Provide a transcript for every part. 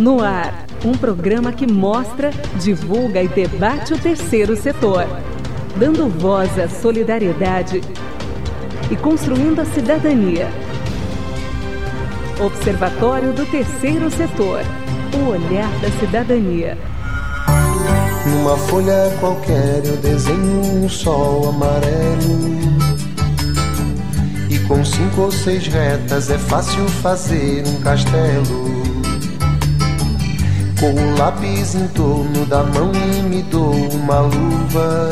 No ar, um programa que mostra, divulga e debate o terceiro setor, dando voz à solidariedade e construindo a cidadania. Observatório do Terceiro Setor. O olhar da cidadania. Numa folha qualquer eu desenho um sol amarelo. E com cinco ou seis retas é fácil fazer um castelo. Lápis em torno da mão e me dou uma luva.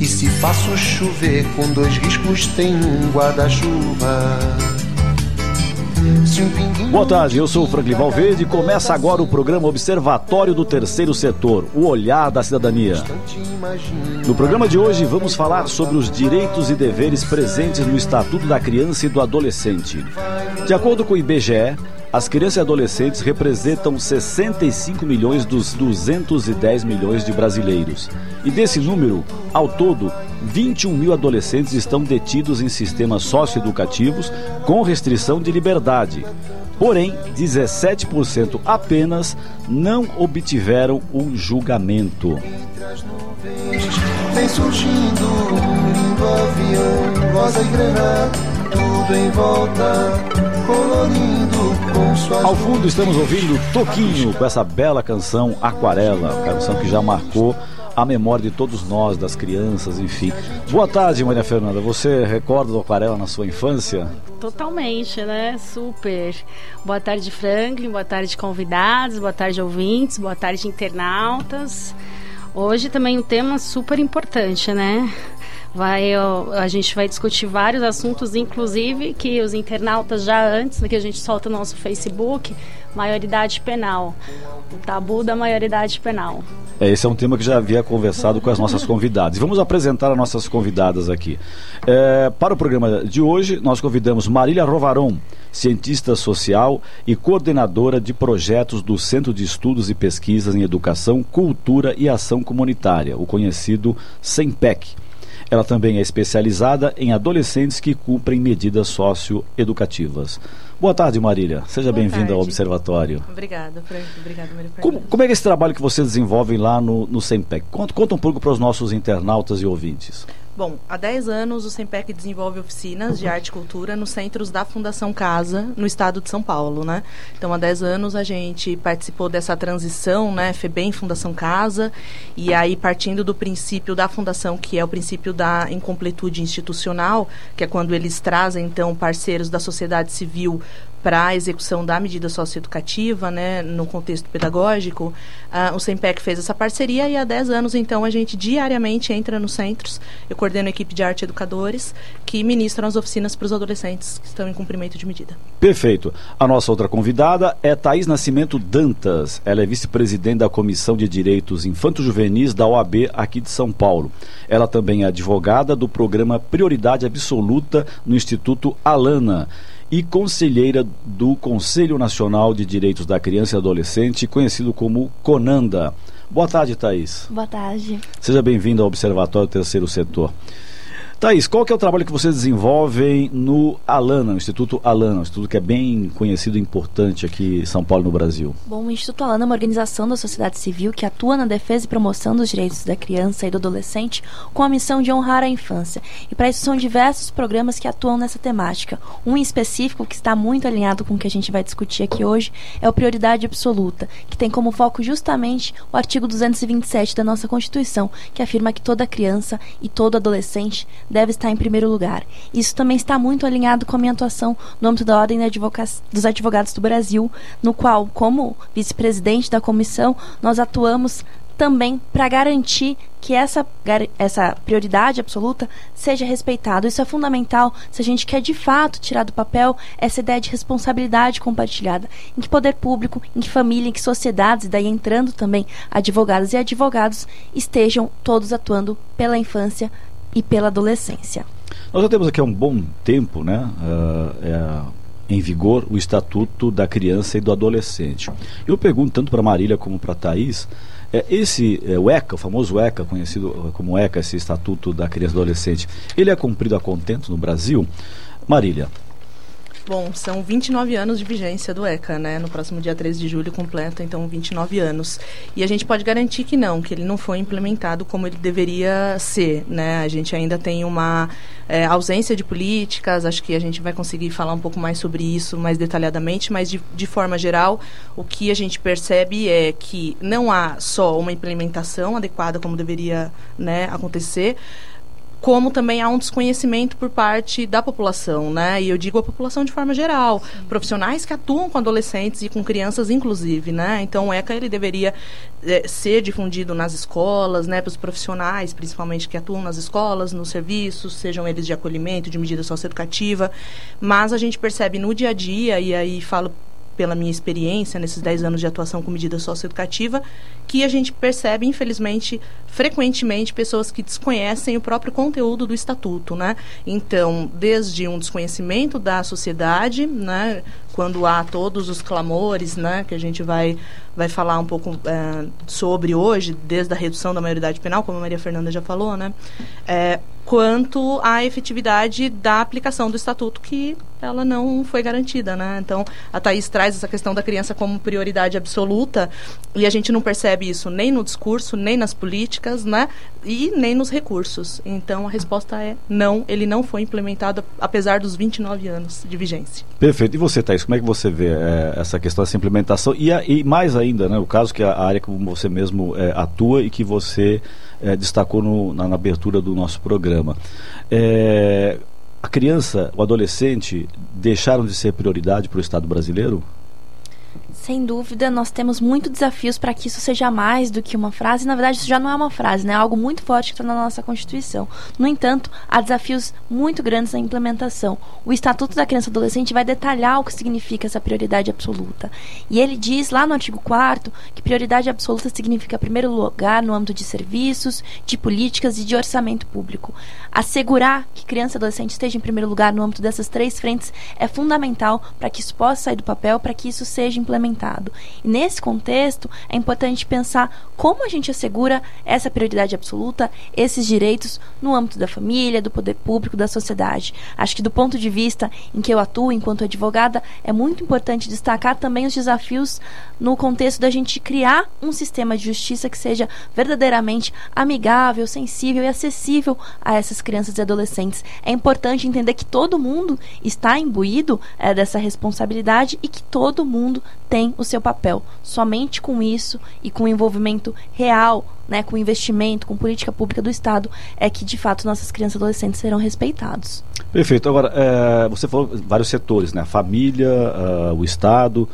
E se faço chover com dois riscos, tem um guarda-chuva. Boa tarde, eu sou o Franklin Valverde e começa agora o programa Observatório do Terceiro Setor, o olhar da cidadania. No programa de hoje vamos falar sobre os direitos e deveres presentes no Estatuto da Criança e do Adolescente. De acordo com o IBGE, as crianças e adolescentes representam 65 milhões dos 210 milhões de brasileiros. E desse número, ao todo, 21 mil adolescentes estão detidos em sistemas socioeducativos com restrição de liberdade. Porém, 17% apenas não obtiveram o julgamento. Vem surgindo um lindo avião, rosa e tudo em volta, colorindo com suas Ao fundo estamos ouvindo Toquinho com essa bela canção Aquarela, canção que já marcou a memória de todos nós, das crianças, enfim. Boa tarde, Maria Fernanda. Você recorda do Aquarela na sua infância? Totalmente, né? Super. Boa tarde, Franklin. Boa tarde, convidados. Boa tarde, ouvintes. Boa tarde, internautas. Hoje também um tema super importante, né? Vai, a gente vai discutir vários assuntos, inclusive que os internautas já antes, que a gente solta no nosso Facebook, maioridade penal. O tabu da maioridade penal. É, esse é um tema que já havia conversado com as nossas convidadas. Vamos apresentar as nossas convidadas aqui. É, para o programa de hoje, nós convidamos Marília Rovaron, cientista social e coordenadora de projetos do Centro de Estudos e Pesquisas em Educação, Cultura e Ação Comunitária, o conhecido SEMPEC. Ela também é especializada em adolescentes que cumprem medidas socioeducativas. Boa tarde, Marília. Seja bem-vinda ao Observatório. Obrigada. Obrigada, Maria Como, como, é esse trabalho que você desenvolve lá no, no SEMPEC? Conta, conta um pouco para os nossos internautas e ouvintes. Bom, há 10 anos o SEMPEC desenvolve oficinas de arte e cultura nos centros da Fundação Casa, no estado de São Paulo, né? Então, há 10 anos a gente participou dessa transição, né? FEBEM Fundação Casa, e aí partindo do princípio da fundação, que é o princípio da incompletude institucional, que é quando eles trazem, então, parceiros da sociedade civil para a execução da medida socioeducativa, né, no contexto pedagógico, o SEMPEC fez essa parceria e há 10 anos, então, a gente diariamente entra nos centros, eu coordeno a equipe de arte educadores, que ministram as oficinas para os adolescentes que estão em cumprimento de medida. Perfeito. A nossa outra convidada é Thaís Nascimento Dantas. Ela é vice-presidente da Comissão de Direitos Infanto-Juvenis da OAB aqui de São Paulo. Ela também é advogada do programa Prioridade Absoluta no Instituto Alana e conselheira do Conselho Nacional de Direitos da Criança e Adolescente, conhecido como CONANDA. Boa tarde, Thaís. Boa tarde. Seja bem-vindo ao Observatório Terceiro Setor. Thaís, qual que é o trabalho que vocês desenvolvem no Alana, no Instituto Alana, um instituto que é bem conhecido e importante aqui em São Paulo, no Brasil? Bom, o Instituto Alana é uma organização da sociedade civil que atua na defesa e promoção dos direitos da criança e do adolescente com a missão de honrar a infância. E para isso são diversos programas que atuam nessa temática. Um em específico, que está muito alinhado com o que a gente vai discutir aqui hoje, é o Prioridade Absoluta, que tem como foco justamente o artigo 227 da nossa Constituição, que afirma que toda criança e todo adolescente deve estar em primeiro lugar. Isso também está muito alinhado com a minha atuação no âmbito da Ordem dos Advogados do Brasil, no qual, como vice-presidente da comissão, nós atuamos também para garantir que essa, essa prioridade absoluta seja respeitada. Isso é fundamental se a gente quer de fato tirar do papel essa ideia de responsabilidade compartilhada, em que poder público, em que família, em que sociedades, e daí entrando também advogadas e advogados, estejam todos atuando pela infância e pela adolescência. Nós já temos aqui há um bom tempo, né? Uh, é, em vigor o Estatuto da Criança e do Adolescente. Eu pergunto tanto para Marília como para Thaís, é, esse o ECA, o famoso ECA, conhecido como ECA, esse Estatuto da Criança e do Adolescente, ele é cumprido a contento no Brasil? Marília. Bom, são 29 anos de vigência do ECA, né? No próximo dia 13 de julho completa, então, 29 anos. E a gente pode garantir que não, que ele não foi implementado como ele deveria ser, né? A gente ainda tem uma é, ausência de políticas, acho que a gente vai conseguir falar um pouco mais sobre isso mais detalhadamente, mas de, de forma geral, o que a gente percebe é que não há só uma implementação adequada como deveria né, acontecer, como também há um desconhecimento por parte da população, né? E eu digo a população de forma geral, Sim. profissionais que atuam com adolescentes e com crianças, inclusive, né? Então, o ECA ele deveria é, ser difundido nas escolas, né? Para os profissionais, principalmente que atuam nas escolas, nos serviços, sejam eles de acolhimento, de medida socioeducativa, mas a gente percebe no dia a dia e aí falo pela minha experiência nesses 10 anos de atuação com medida socioeducativa, que a gente percebe, infelizmente, frequentemente pessoas que desconhecem o próprio conteúdo do estatuto, né? Então, desde um desconhecimento da sociedade, né, quando há todos os clamores, né, que a gente vai vai falar um pouco é, sobre hoje, desde a redução da maioridade penal, como a Maria Fernanda já falou, né, é, quanto à efetividade da aplicação do estatuto que ela não foi garantida, né? Então, a Thaís traz essa questão da criança como prioridade absoluta e a gente não percebe isso nem no discurso, nem nas políticas, né? E nem nos recursos. Então, a resposta é não, ele não foi implementado apesar dos 29 anos de vigência. Perfeito. E você, Thaís, como é que você vê é, essa questão dessa implementação? E, a, e, mais ainda, né, o caso que a área como você mesmo é, atua e que você é, destacou no, na, na, abertura do nosso programa. É, a criança, o adolescente, deixaram de ser prioridade para o Estado brasileiro? Sem dúvida, nós temos muitos desafios para que isso seja mais do que uma frase. Na verdade, isso já não é uma frase, né? É algo muito forte que está na nossa Constituição. No entanto, há desafios muito grandes na implementação. O Estatuto da Criança e Adolescente vai detalhar o que significa essa prioridade absoluta. E ele diz lá no artigo 4 que prioridade absoluta significa, em primeiro lugar, no âmbito de serviços, de políticas e de orçamento público. Assegurar que criança e adolescente esteja em primeiro lugar no âmbito dessas três frentes é fundamental para que isso possa sair do papel, para que isso seja implementado e nesse contexto, é importante pensar como a gente assegura essa prioridade absoluta, esses direitos no âmbito da família, do poder público, da sociedade. Acho que do ponto de vista em que eu atuo enquanto advogada, é muito importante destacar também os desafios no contexto da gente criar um sistema de justiça que seja verdadeiramente amigável, sensível e acessível a essas crianças e adolescentes. É importante entender que todo mundo está imbuído é, dessa responsabilidade e que todo mundo tem o seu papel. Somente com isso e com o envolvimento real, né, com investimento, com política pública do Estado, é que de fato nossas crianças e adolescentes serão respeitados. Perfeito. Agora, é, você falou vários setores, né? A família, uh, o Estado.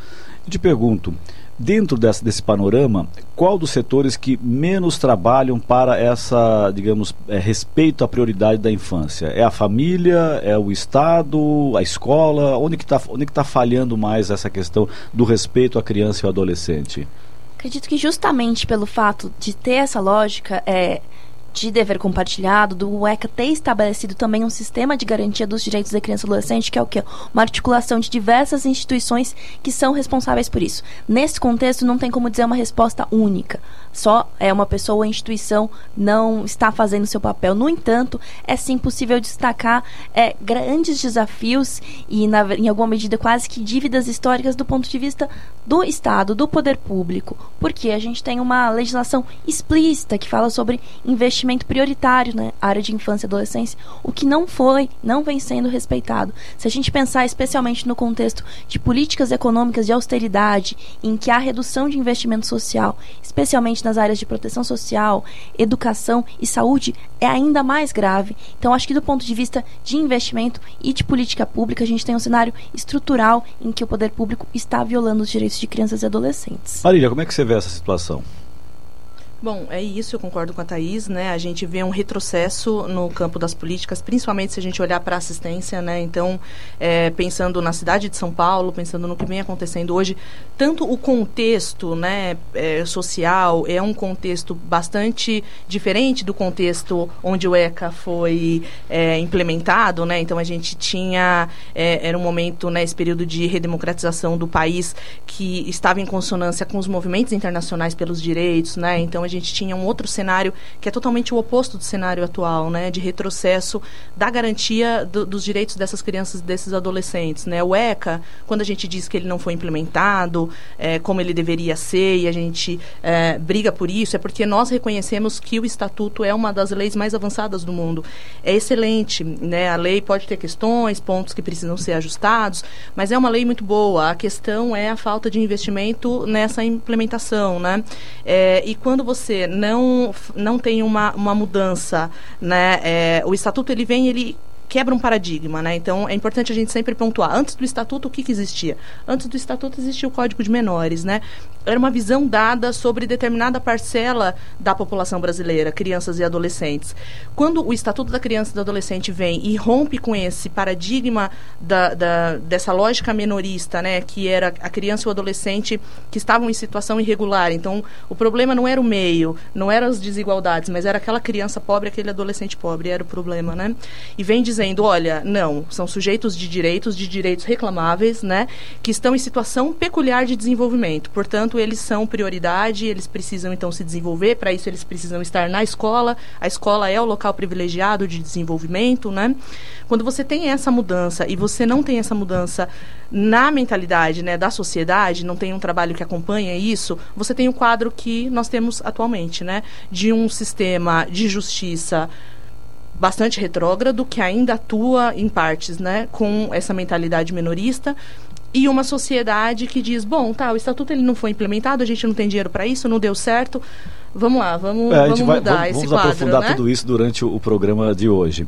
Eu te pergunto, Dentro desse, desse panorama, qual dos setores que menos trabalham para essa, digamos, é, respeito à prioridade da infância? É a família, é o Estado, a escola? Onde que está tá falhando mais essa questão do respeito à criança e ao adolescente? Acredito que justamente pelo fato de ter essa lógica, é, de dever compartilhado, do ECA ter estabelecido também um sistema de garantia dos direitos da criança e adolescente, que é o que? Uma articulação de diversas instituições que são responsáveis por isso. Nesse contexto, não tem como dizer uma resposta única. Só é uma pessoa ou instituição não está fazendo seu papel. No entanto, é sim possível destacar é, grandes desafios e, na, em alguma medida, quase que dívidas históricas do ponto de vista do Estado, do poder público. Porque a gente tem uma legislação explícita que fala sobre investimento prioritário na né, área de infância e adolescência, o que não foi, não vem sendo respeitado. Se a gente pensar especialmente no contexto de políticas econômicas de austeridade, em que há redução de investimento social, especialmente nas áreas de proteção social, educação e saúde, é ainda mais grave. Então, acho que do ponto de vista de investimento e de política pública, a gente tem um cenário estrutural em que o poder público está violando os direitos de crianças e adolescentes. Marília, como é que você vê essa situação? Bom, é isso, eu concordo com a Thaís, né? A gente vê um retrocesso no campo das políticas, principalmente se a gente olhar para a assistência, né? Então, é, pensando na cidade de São Paulo, pensando no que vem acontecendo hoje, tanto o contexto né, é, social é um contexto bastante diferente do contexto onde o ECA foi é, implementado, né? Então, a gente tinha, é, era um momento, né, esse período de redemocratização do país que estava em consonância com os movimentos internacionais pelos direitos, né? Então, gente tinha um outro cenário que é totalmente o oposto do cenário atual, né, de retrocesso da garantia do, dos direitos dessas crianças, desses adolescentes, né? O ECA, quando a gente diz que ele não foi implementado é, como ele deveria ser e a gente é, briga por isso, é porque nós reconhecemos que o estatuto é uma das leis mais avançadas do mundo. É excelente, né? A lei pode ter questões, pontos que precisam ser ajustados, mas é uma lei muito boa. A questão é a falta de investimento nessa implementação, né? É, e quando você não não tem uma, uma mudança, né? É, o estatuto ele vem ele quebra um paradigma, né? Então é importante a gente sempre pontuar. Antes do estatuto, o que, que existia? Antes do estatuto existia o Código de Menores, né? Era uma visão dada sobre determinada parcela da população brasileira, crianças e adolescentes. Quando o Estatuto da Criança e do Adolescente vem e rompe com esse paradigma da, da, dessa lógica menorista, né? Que era a criança e o adolescente que estavam em situação irregular. Então, o problema não era o meio, não eram as desigualdades, mas era aquela criança pobre, aquele adolescente pobre, era o problema, né? E vem dizendo, olha, não, são sujeitos de direitos, de direitos reclamáveis, né, que estão em situação peculiar de desenvolvimento. Portanto, eles são prioridade, eles precisam então se desenvolver, para isso eles precisam estar na escola. A escola é o local privilegiado de desenvolvimento, né? Quando você tem essa mudança e você não tem essa mudança na mentalidade, né, da sociedade, não tem um trabalho que acompanha isso, você tem o quadro que nós temos atualmente, né, de um sistema de justiça bastante retrógrado, que ainda atua em partes né, com essa mentalidade minorista, e uma sociedade que diz, bom, tá, o estatuto ele não foi implementado, a gente não tem dinheiro para isso, não deu certo, vamos lá, vamos, é, vamos vai, mudar vamos, esse vamos quadro. Vamos aprofundar né? tudo isso durante o, o programa de hoje.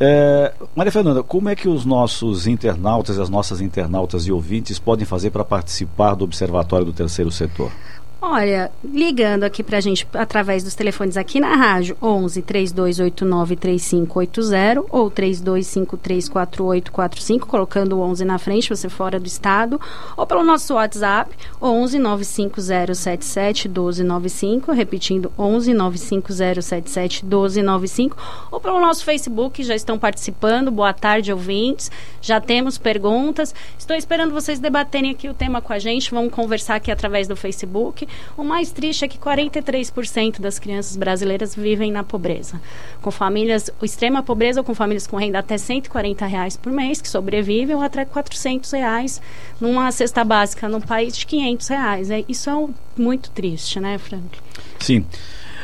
É, Maria Fernanda, como é que os nossos internautas, as nossas internautas e ouvintes podem fazer para participar do Observatório do Terceiro Setor? Olha, ligando aqui para a gente através dos telefones aqui na rádio 11 3289 3580 ou 3253 4845, colocando o 11 na frente, você fora do estado, ou pelo nosso WhatsApp 11 95077 1295, repetindo 11 95077 1295, ou pelo nosso Facebook, já estão participando. Boa tarde, ouvintes. Já temos perguntas. Estou esperando vocês debaterem aqui o tema com a gente. Vamos conversar aqui através do Facebook. O mais triste é que 43% das crianças brasileiras vivem na pobreza. Com famílias, extrema pobreza ou com famílias com renda até 140 reais por mês, que sobrevivem, ou até 400 reais numa cesta básica num país de 500 reais. É, isso é muito triste, né, Frank? Sim.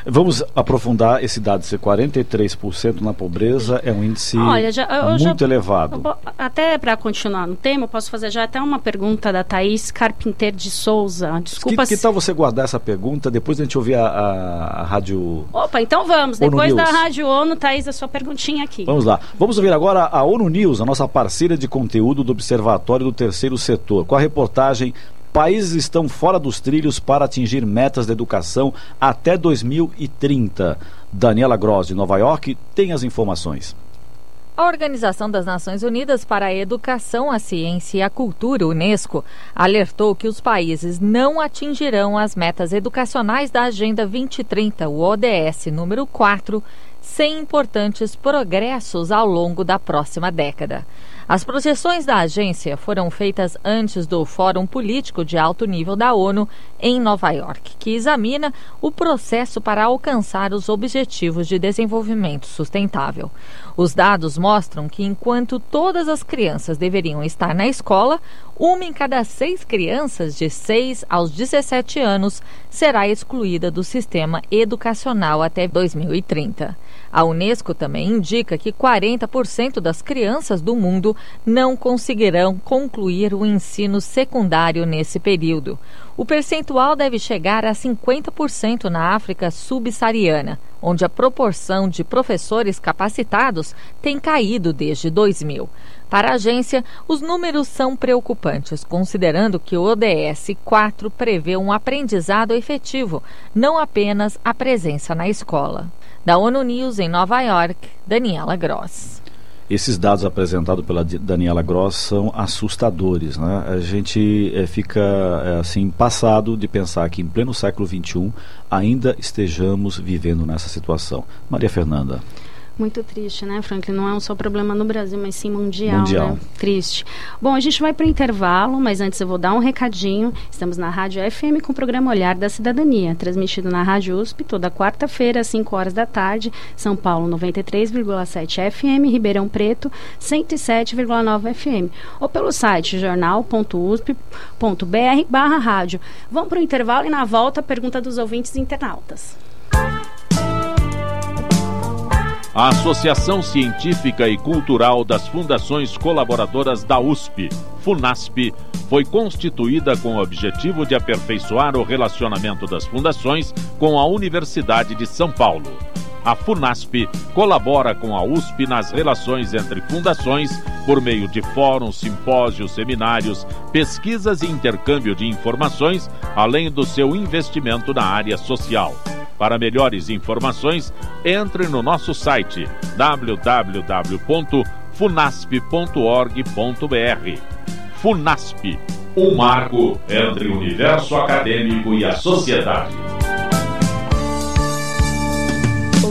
Vamos aprofundar esse dado. Ser 43% na pobreza é um índice Olha, já, muito já, elevado. até para continuar no tema, eu posso fazer já até uma pergunta da Thaís Carpinter de Souza. Desculpa. Que, que tal você guardar essa pergunta? Depois a gente ouvir a, a, a rádio. Opa, então vamos. ONU Depois News. da Rádio ONU, Thaís, a sua perguntinha aqui. Vamos lá. Vamos ouvir agora a ONU News, a nossa parceira de conteúdo do Observatório do Terceiro Setor, com a reportagem países estão fora dos trilhos para atingir metas de educação até 2030. Daniela Gross, de Nova York, tem as informações. A Organização das Nações Unidas para a Educação, a Ciência e a Cultura, Unesco, alertou que os países não atingirão as metas educacionais da Agenda 2030, o ODS número 4, sem importantes progressos ao longo da próxima década. As projeções da agência foram feitas antes do Fórum Político de Alto Nível da ONU em Nova York, que examina o processo para alcançar os Objetivos de Desenvolvimento Sustentável. Os dados mostram que, enquanto todas as crianças deveriam estar na escola, uma em cada seis crianças de 6 aos 17 anos será excluída do sistema educacional até 2030. A Unesco também indica que 40% das crianças do mundo não conseguirão concluir o ensino secundário nesse período. O percentual deve chegar a 50% na África subsaariana, onde a proporção de professores capacitados tem caído desde 2000. Para a agência, os números são preocupantes, considerando que o ODS 4 prevê um aprendizado efetivo, não apenas a presença na escola. Da ONU News em Nova York, Daniela Gross. Esses dados apresentados pela Daniela Gross são assustadores. Né? A gente é, fica é, assim passado de pensar que em pleno século XXI ainda estejamos vivendo nessa situação. Maria Fernanda. Muito triste, né, Franklin? Não é um só problema no Brasil, mas sim mundial, Mundial. né? Triste. Bom, a gente vai para o intervalo, mas antes eu vou dar um recadinho. Estamos na Rádio FM com o programa Olhar da Cidadania, transmitido na Rádio USP toda quarta-feira, às 5 horas da tarde, São Paulo 93,7 FM, Ribeirão Preto 107,9 FM, ou pelo site jornal.usp.br barra rádio. Vamos para o intervalo e na volta a pergunta dos ouvintes e internautas. A Associação Científica e Cultural das Fundações Colaboradoras da USP, FUNASP, foi constituída com o objetivo de aperfeiçoar o relacionamento das fundações com a Universidade de São Paulo. A FUNASP colabora com a USP nas relações entre fundações por meio de fóruns, simpósios, seminários, pesquisas e intercâmbio de informações, além do seu investimento na área social. Para melhores informações, entre no nosso site www.funasp.org.br. Funasp, um marco entre o universo acadêmico e a sociedade.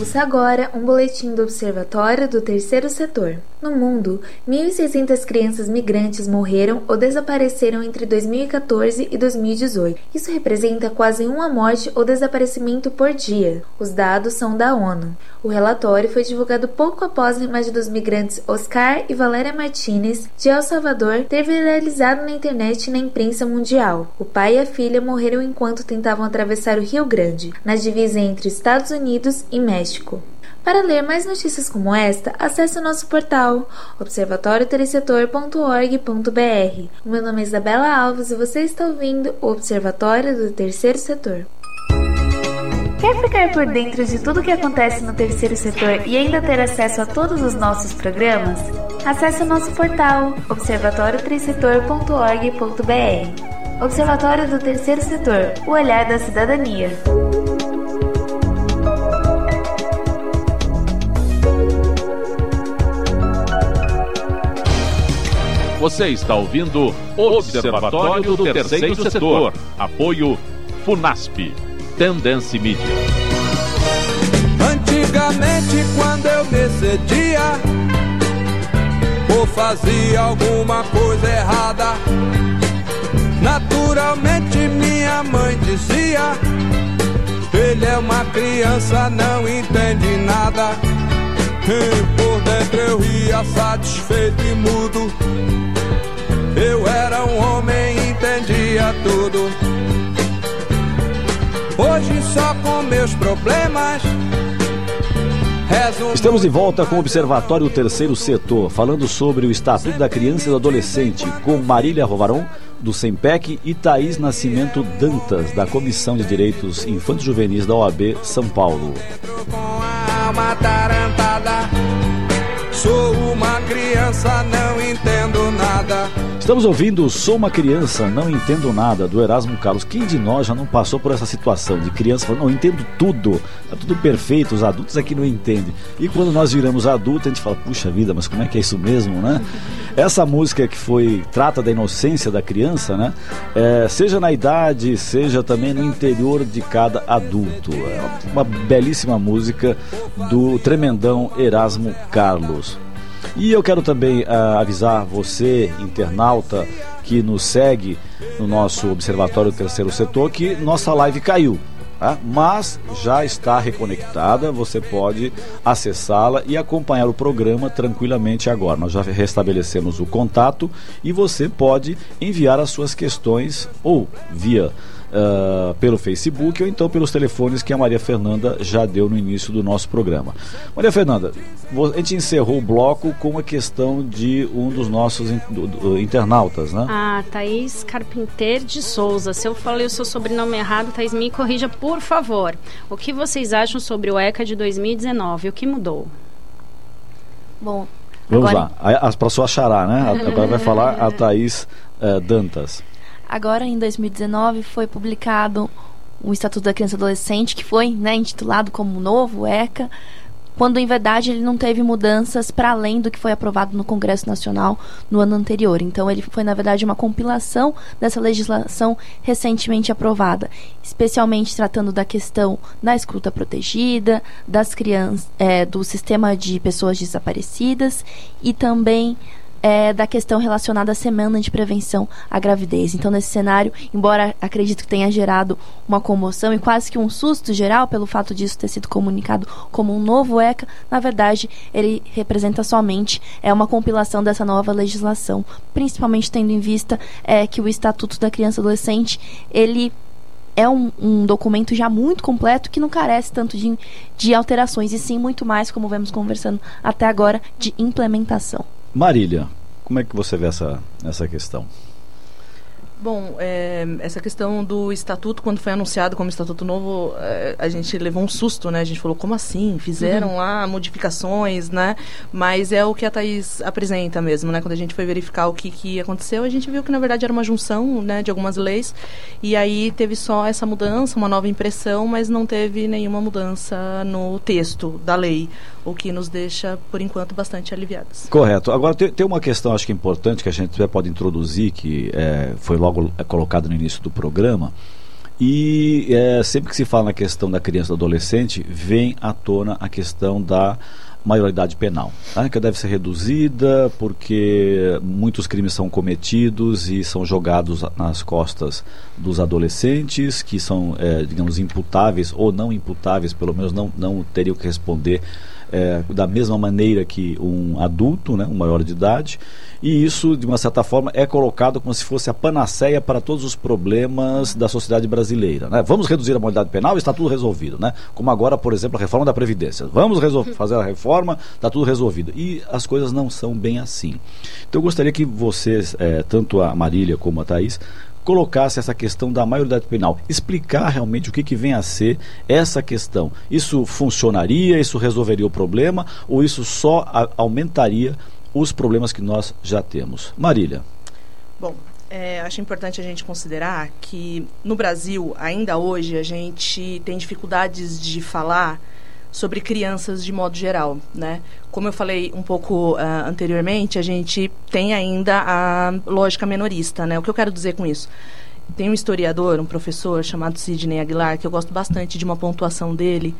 Ouça agora um boletim do Observatório do Terceiro Setor. No mundo, 1.600 crianças migrantes morreram ou desapareceram entre 2014 e 2018. Isso representa quase uma morte ou desaparecimento por dia. Os dados são da ONU. O relatório foi divulgado pouco após a imagem dos migrantes Oscar e Valéria Martinez de El Salvador ter viralizado na internet e na imprensa mundial. O pai e a filha morreram enquanto tentavam atravessar o Rio Grande, na divisa entre Estados Unidos e México. Para ler mais notícias como esta, acesse o nosso portal observatoriotercetor.org.br. O meu nome é Isabela Alves e você está ouvindo o Observatório do Terceiro Setor. Quer ficar por dentro de tudo o que acontece no terceiro setor e ainda ter acesso a todos os nossos programas? Acesse o nosso portal observatoriotercetor.org.br. Observatório do Terceiro Setor, o olhar da cidadania. Você está ouvindo Observatório do Terceiro Setor. Apoio Funasp. Tendência Mídia. Antigamente, quando eu me cedia ou fazia alguma coisa errada, naturalmente minha mãe dizia: Ele é uma criança, não entende nada. E por dentro eu ria satisfeito e mudo. Eu era um homem, entendia tudo. Hoje só com meus problemas. Estamos de volta com o Observatório Terceiro Setor, falando sobre o Estatuto da Criança e do Adolescente, com Marília Rovaron, do SEMPEC, e Thaís Nascimento Dantas, da Comissão de Direitos Infantos Juvenis da OAB São Paulo. Alma atarantada. Sou uma criança, não entendo nada. Estamos ouvindo Sou uma Criança, Não Entendo Nada, do Erasmo Carlos. Quem de nós já não passou por essa situação de criança falando, não entendo tudo, tá tudo perfeito, os adultos aqui não entendem. E quando nós viramos adultos, a gente fala, puxa vida, mas como é que é isso mesmo, né? Essa música que foi, trata da inocência da criança, né? É, seja na idade, seja também no interior de cada adulto. É uma belíssima música do tremendão Erasmo Carlos. E eu quero também ah, avisar você, internauta, que nos segue no nosso Observatório do Terceiro Setor, que nossa live caiu. tá? Mas já está reconectada, você pode acessá-la e acompanhar o programa tranquilamente agora. Nós já restabelecemos o contato e você pode enviar as suas questões ou via ah, pelo Facebook ou então pelos telefones que a Maria Fernanda já deu no início do nosso programa. Maria Fernanda, a gente encerrou o bloco com a questão de um dos nossos in- do- do- internautas, né? Ah, Thaís Carpinter de Souza. Se eu falei o seu sobrenome errado, Thaís, me corrija, por favor. O que vocês acham sobre o ECA de 2019? O que mudou? Bom, Vamos agora, lá, para sua xará, né? Agora vai falar a Thaís eh, Dantas. Agora em 2019 foi publicado o Estatuto da Criança e Adolescente, que foi né, intitulado como novo ECA, quando em verdade ele não teve mudanças para além do que foi aprovado no Congresso Nacional no ano anterior. Então ele foi na verdade uma compilação dessa legislação recentemente aprovada, especialmente tratando da questão da escuta protegida, das crianças, é, do sistema de pessoas desaparecidas e também é, da questão relacionada à semana de prevenção à gravidez. Então, nesse cenário, embora acredito que tenha gerado uma comoção e quase que um susto geral pelo fato disso ter sido comunicado como um novo ECA, na verdade, ele representa somente é uma compilação dessa nova legislação, principalmente tendo em vista é, que o Estatuto da Criança e Adolescente ele é um, um, documento já muito completo que não carece tanto de, de alterações, e sim muito mais, como vemos conversando até agora, de implementação. Marília, como é que você vê essa, essa questão? Bom, é, essa questão do estatuto, quando foi anunciado como estatuto novo, é, a gente levou um susto, né? A gente falou, como assim? Fizeram uhum. lá modificações, né? Mas é o que a Thaís apresenta mesmo, né? Quando a gente foi verificar o que, que aconteceu, a gente viu que, na verdade, era uma junção né, de algumas leis. E aí teve só essa mudança, uma nova impressão, mas não teve nenhuma mudança no texto da lei, o que nos deixa, por enquanto, bastante aliviados. Correto. Agora, tem, tem uma questão, acho que importante, que a gente pode introduzir, que é, foi logo logo é colocado no início do programa. E é, sempre que se fala na questão da criança e do adolescente, vem à tona a questão da maioridade penal, tá? que deve ser reduzida porque muitos crimes são cometidos e são jogados nas costas dos adolescentes, que são, é, digamos, imputáveis ou não imputáveis, pelo menos não, não teriam que responder é, da mesma maneira que um adulto, né, um maior de idade, e isso, de uma certa forma, é colocado como se fosse a panaceia para todos os problemas da sociedade brasileira. Né? Vamos reduzir a moralidade penal e está tudo resolvido. Né? Como agora, por exemplo, a reforma da Previdência. Vamos fazer a reforma, está tudo resolvido. E as coisas não são bem assim. Então eu gostaria que vocês, é, tanto a Marília como a Thaís, colocasse essa questão da maioridade penal, explicar realmente o que, que vem a ser essa questão. Isso funcionaria, isso resolveria o problema ou isso só a, aumentaria os problemas que nós já temos? Marília. Bom, é, acho importante a gente considerar que no Brasil, ainda hoje, a gente tem dificuldades de falar sobre crianças de modo geral, né? Como eu falei um pouco uh, anteriormente, a gente tem ainda a lógica menorista, né? O que eu quero dizer com isso? Tem um historiador, um professor chamado Sidney Aguilar, que eu gosto bastante de uma pontuação dele,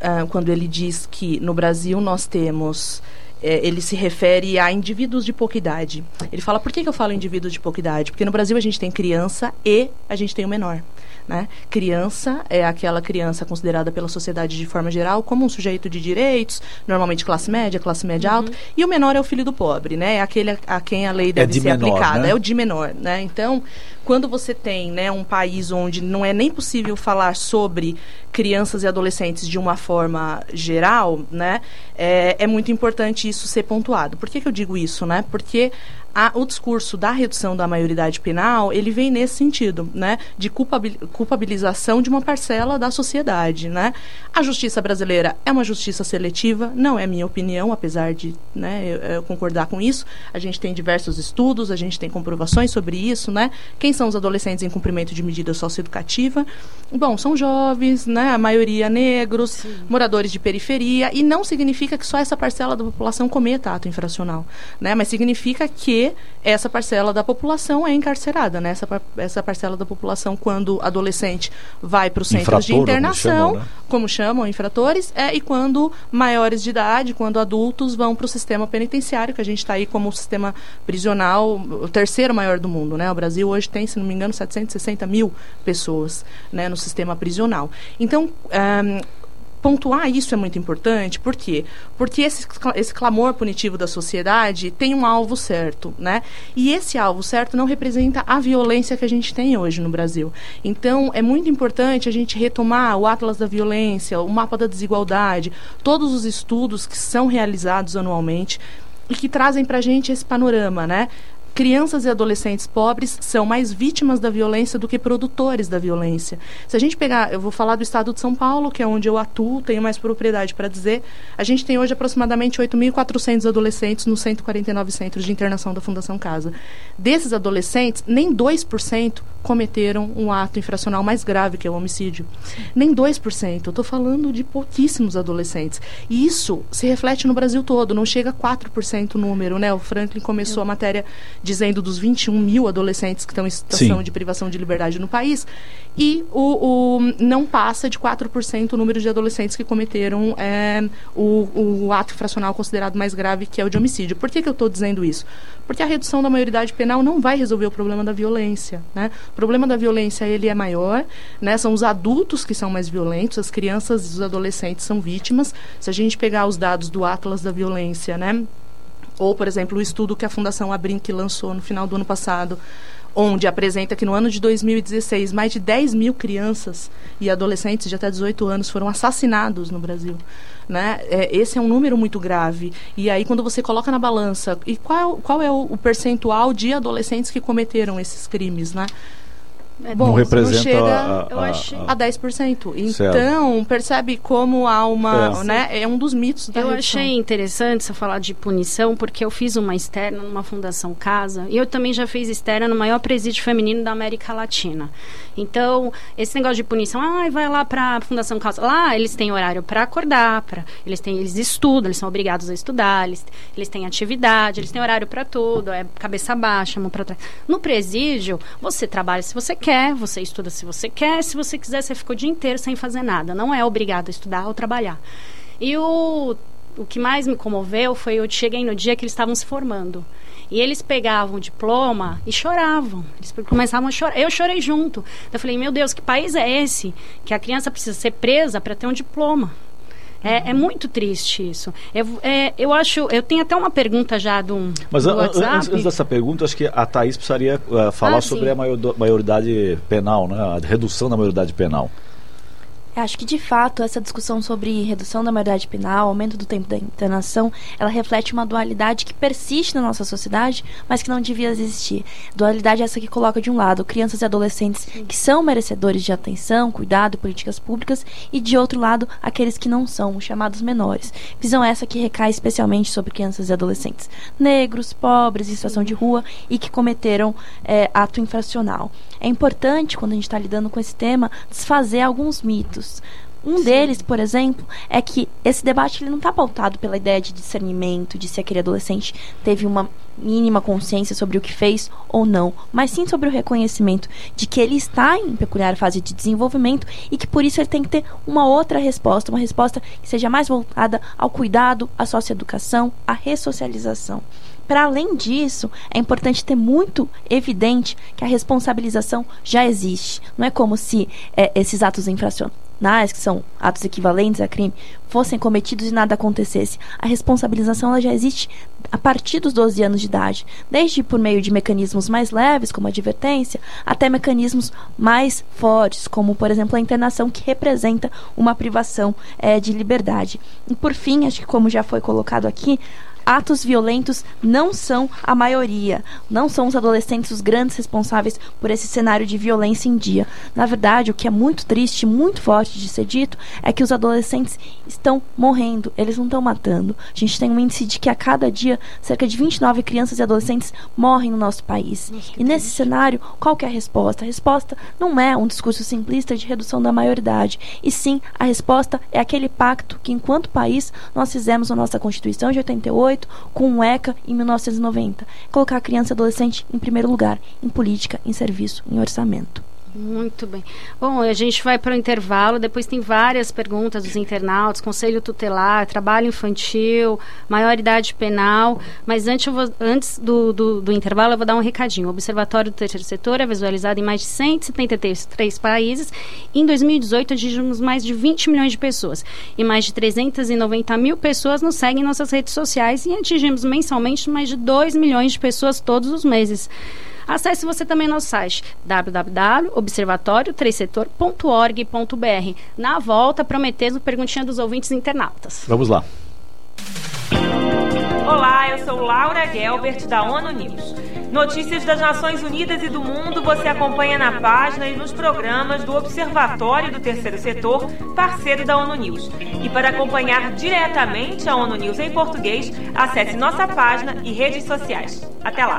uh, quando ele diz que no Brasil nós temos é, ele se refere a indivíduos de pouca idade. Ele fala, por que, que eu falo indivíduos de pouca idade? Porque no Brasil a gente tem criança e a gente tem o menor. Né? Criança é aquela criança considerada pela sociedade de forma geral como um sujeito de direitos, normalmente classe média, classe média uhum. alta, e o menor é o filho do pobre, né? É aquele a, quem a lei é deve é ser menor, aplicada, né? é o de menor, né? Então, quando você tem né, um país onde não é nem possível falar sobre crianças e adolescentes de uma forma geral, né, é, é muito importante isso ser pontuado. Por que, que eu digo isso? Né? Porque a, o discurso da redução da maioridade penal, ele vem nesse sentido, né? De culpabilização de uma parcela da sociedade, né? A justiça brasileira é uma justiça seletiva, não é minha opinião, apesar de né, eu, eu concordar com isso. A gente tem diversos estudos, a gente tem comprovações sobre isso, né? Quem são os adolescentes em cumprimento de medida socioeducativa? Bom, são jovens, né? A maioria negros, Sim. moradores de periferia, e não significa que só essa parcela da população cometa ato infracional, né? Mas significa que essa parcela da população é encarcerada, né? Essa, essa parcela da população, quando adolescente vai para os centros de internação, como chamam, né? como chamam infratores, é, e quando maiores de idade, quando adultos vão para o sistema penitenciário, que a gente está aí como o sistema prisional, o terceiro maior do mundo, né? O Brasil hoje tem, se não me engano, 760 mil pessoas né, no sistema prisional. Então, um, pontuar isso é muito importante, por quê? Porque esse, esse clamor punitivo da sociedade tem um alvo certo, né? E esse alvo certo não representa a violência que a gente tem hoje no Brasil. Então, é muito importante a gente retomar o Atlas da Violência, o mapa da desigualdade, todos os estudos que são realizados anualmente e que trazem para a gente esse panorama, né? Crianças e adolescentes pobres são mais vítimas da violência do que produtores da violência. Se a gente pegar, eu vou falar do estado de São Paulo, que é onde eu atuo, tenho mais propriedade para dizer, a gente tem hoje aproximadamente 8.400 adolescentes nos 149 centros de internação da Fundação Casa. Desses adolescentes, nem 2% cometeram um ato infracional mais grave, que é o homicídio. Nem 2%. Eu estou falando de pouquíssimos adolescentes. E isso se reflete no Brasil todo, não chega a 4% o número, né? O Franklin começou a matéria dizendo dos 21 mil adolescentes que estão em situação Sim. de privação de liberdade no país, e o, o- não passa de 4% o número de adolescentes que cometeram é, o, o ato infracional considerado mais grave, que é o de homicídio. Por que, que eu estou dizendo isso? Porque a redução da maioridade penal não vai resolver o problema da violência. Né? O problema da violência ele é maior, né? são os adultos que são mais violentos, as crianças e os adolescentes são vítimas. Se a gente pegar os dados do Atlas da Violência, né? ou, por exemplo, o estudo que a Fundação Abrinq lançou no final do ano passado, onde apresenta que no ano de 2016 mais de 10 mil crianças e adolescentes de até 18 anos foram assassinados no Brasil. Né? É, esse é um número muito grave. E aí, quando você coloca na balança, e qual, qual é o, o percentual de adolescentes que cometeram esses crimes? Né? É, Não representa chega a, eu a- achei- a- a 10%. Certo. Então, percebe como há uma. É. Né? é um dos mitos da Eu redução. achei interessante você falar de punição, porque eu fiz uma externa numa Fundação Casa e eu também já fiz externa no maior presídio feminino da América Latina. Então, esse negócio de punição, ah, vai lá para a Fundação Casa. Lá eles têm horário para acordar, pra, eles têm, eles estudam, eles são obrigados a estudar, eles, eles têm atividade, eles têm horário para tudo, é cabeça baixa, mão para trás. No presídio, você trabalha se você quer, você estuda se você quer, se você quiser, você fica o dia inteiro sem fazer nada. Não é obrigado a estudar ou trabalhar. E o, o que mais me comoveu foi eu cheguei no dia que eles estavam se formando. E eles pegavam o diploma e choravam. Eles começavam a chorar. Eu chorei junto. Eu falei, meu Deus, que país é esse? Que a criança precisa ser presa para ter um diploma. É, é muito triste isso. Eu, é, eu acho. Eu tenho até uma pergunta já do, Mas do an- antes, dessa pergunta, acho que a Thaís precisaria eh, falar Ah, sobre sim. a maior- maioridade penal, né? a redução da maioridade penal. Acho que, de fato, essa discussão sobre redução da maioridade penal, aumento do tempo da internação, ela reflete uma dualidade que persiste na nossa sociedade, mas que não devia existir. Dualidade essa que coloca, de um lado, crianças e adolescentes que são merecedores de atenção, cuidado e políticas públicas, e, de outro lado, aqueles que não são, os chamados menores. Visão essa que recai especialmente sobre crianças e adolescentes negros, pobres, em situação de rua e que cometeram eh, ato infracional. É importante, quando a gente está lidando com esse tema, desfazer alguns mitos. Um deles, por exemplo, é que esse debate ele não está pautado pela ideia de discernimento, de se aquele adolescente teve uma mínima consciência sobre o que fez ou não, mas sim sobre o reconhecimento de que ele está em peculiar fase de desenvolvimento e que por isso ele tem que ter uma outra resposta, uma resposta que seja mais voltada ao cuidado, à socioeducação, à ressocialização. Para além disso, é importante ter muito evidente que a responsabilização já existe. Não é como se eh, esses atos infracionais, que são atos equivalentes a crime, fossem cometidos e nada acontecesse. A responsabilização ela já existe a partir dos 12 anos de idade, desde por meio de mecanismos mais leves, como a advertência, até mecanismos mais fortes, como, por exemplo, a internação, que representa uma privação eh, de liberdade. E, por fim, acho que como já foi colocado aqui, atos violentos não são a maioria. Não são os adolescentes os grandes responsáveis por esse cenário de violência em dia. Na verdade, o que é muito triste, muito forte de ser dito, é que os adolescentes estão morrendo, eles não estão matando. A gente tem um índice de que a cada dia cerca de 29 crianças e adolescentes morrem no nosso país. e nesse cenário, qual que é a resposta? A resposta não é um discurso simplista de redução da maioridade, e sim a resposta é aquele pacto que, enquanto país, nós fizemos na nossa Constituição de 88 com o ECA em 1990. Colocar a criança e adolescente em primeiro lugar, em política, em serviço, em orçamento. Muito bem. Bom, a gente vai para o intervalo, depois tem várias perguntas dos internautas, conselho tutelar, trabalho infantil, maioridade penal, mas antes, vou- antes do, do, do intervalo eu vou dar um recadinho. O Observatório do Terceiro Setor é visualizado em mais de 173 países. Em 2018 atingimos mais de 20 milhões de pessoas e mais de 390 mil pessoas nos seguem em nossas redes sociais e atingimos mensalmente mais de 2 milhões de pessoas todos os meses. Acesse você também nosso site www.observatório3setor.org.br. Na volta, prometendo perguntinha dos ouvintes internautas. Vamos lá. Olá, eu sou Laura Gelbert da ONU News. Notícias das Nações Unidas e do mundo você acompanha na página e nos programas do Observatório do Terceiro Setor, parceiro da ONU News. E para acompanhar diretamente a ONU News em português, acesse nossa página e redes sociais. Até lá!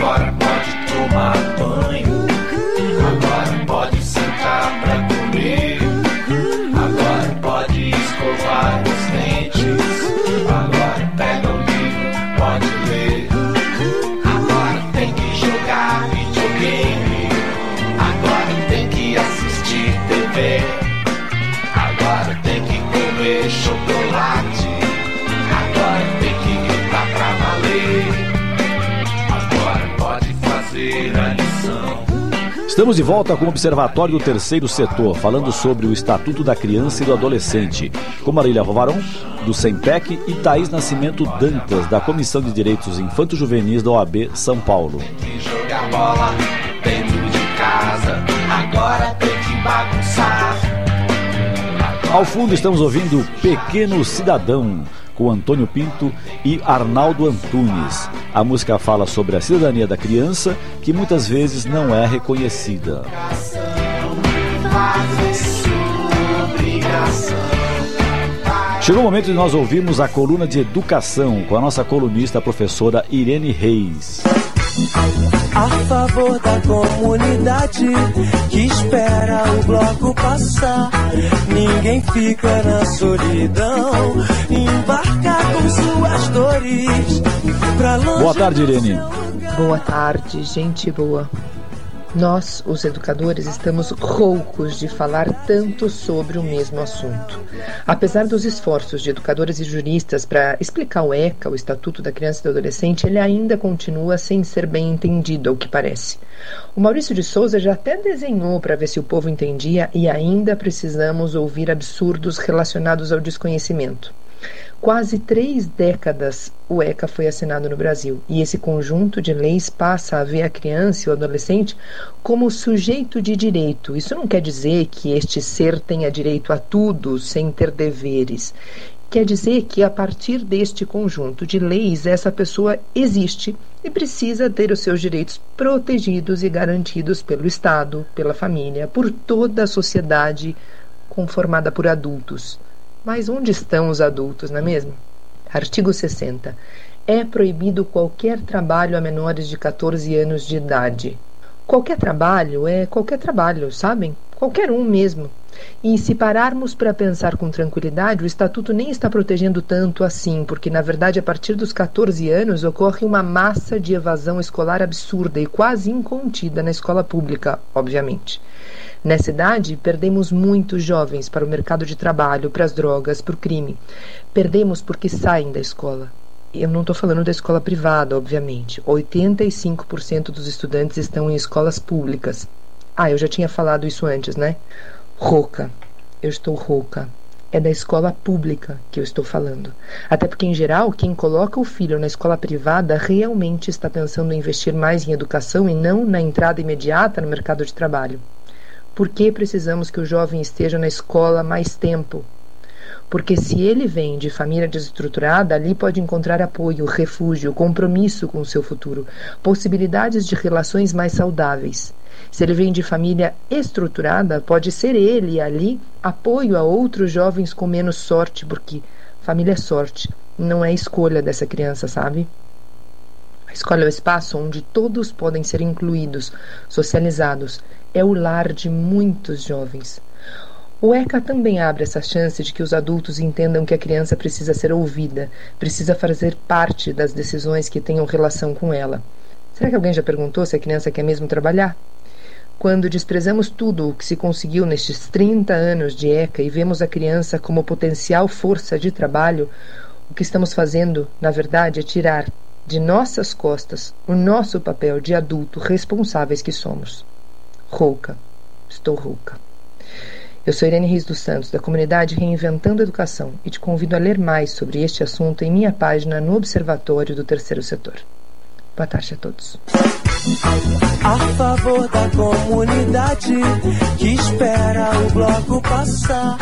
Agora pode tomar banho. Estamos de volta com o Observatório do Terceiro Setor, falando sobre o Estatuto da Criança e do Adolescente, com Marília Rovaron, do SEMPEC, e Thaís Nascimento Dantas, da Comissão de Direitos Infanto-Juvenis da OAB São Paulo. Jogar bola dentro de casa. Agora tem que bagunçar. Ao fundo estamos ouvindo Pequeno Cidadão, com Antônio Pinto e Arnaldo Antunes. A música fala sobre a cidadania da criança, que muitas vezes não é reconhecida. Chegou o momento de nós ouvirmos a coluna de educação com a nossa colunista a professora Irene Reis. A favor da comunidade que espera o bloco passar. Ninguém fica na solidão, embarca com suas dores. Pra longe Boa tarde, Irene. Boa tarde, gente boa. Nós, os educadores, estamos roucos de falar tanto sobre o mesmo assunto. Apesar dos esforços de educadores e juristas para explicar o ECA, o Estatuto da Criança e do Adolescente, ele ainda continua sem ser bem entendido, ao que parece. O Maurício de Souza já até desenhou para ver se o povo entendia e ainda precisamos ouvir absurdos relacionados ao desconhecimento. Quase três décadas o ECA foi assinado no Brasil e esse conjunto de leis passa a ver a criança e o adolescente como sujeito de direito. Isso não quer dizer que este ser tenha direito a tudo sem ter deveres. Quer dizer que a partir deste conjunto de leis, essa pessoa existe e precisa ter os seus direitos protegidos e garantidos pelo Estado, pela família, por toda a sociedade conformada por adultos. Mas onde estão os adultos, não é mesmo? Artigo 60. É proibido qualquer trabalho a menores de 14 anos de idade. Qualquer trabalho é qualquer trabalho, sabem? Qualquer um mesmo. E se pararmos para pensar com tranquilidade, o Estatuto nem está protegendo tanto assim, porque na verdade a partir dos 14 anos ocorre uma massa de evasão escolar absurda e quase incontida na escola pública, obviamente. Nessa idade, perdemos muitos jovens para o mercado de trabalho, para as drogas, para o crime. Perdemos porque saem da escola. Eu não estou falando da escola privada, obviamente. 85% dos estudantes estão em escolas públicas. Ah, eu já tinha falado isso antes, né? Rouca. Eu estou rouca. É da escola pública que eu estou falando. Até porque, em geral, quem coloca o filho na escola privada realmente está pensando em investir mais em educação e não na entrada imediata no mercado de trabalho. Por que precisamos que o jovem esteja na escola mais tempo? Porque se ele vem de família desestruturada, ali pode encontrar apoio, refúgio, compromisso com o seu futuro, possibilidades de relações mais saudáveis. Se ele vem de família estruturada, pode ser ele ali apoio a outros jovens com menos sorte, porque família é sorte, não é escolha dessa criança, sabe? A escola é o espaço onde todos podem ser incluídos, socializados. É o lar de muitos jovens. O ECA também abre essa chance de que os adultos entendam que a criança precisa ser ouvida, precisa fazer parte das decisões que tenham relação com ela. Será que alguém já perguntou se a criança quer mesmo trabalhar? Quando desprezamos tudo o que se conseguiu nestes 30 anos de ECA e vemos a criança como potencial força de trabalho, o que estamos fazendo, na verdade, é tirar de nossas costas o nosso papel de adulto responsáveis que somos. Rouca. Estou rouca. Eu sou Irene Reis dos Santos, da comunidade Reinventando Educação, e te convido a ler mais sobre este assunto em minha página no Observatório do Terceiro Setor. Boa tarde a todos. A favor da comunidade que espera o bloco passar.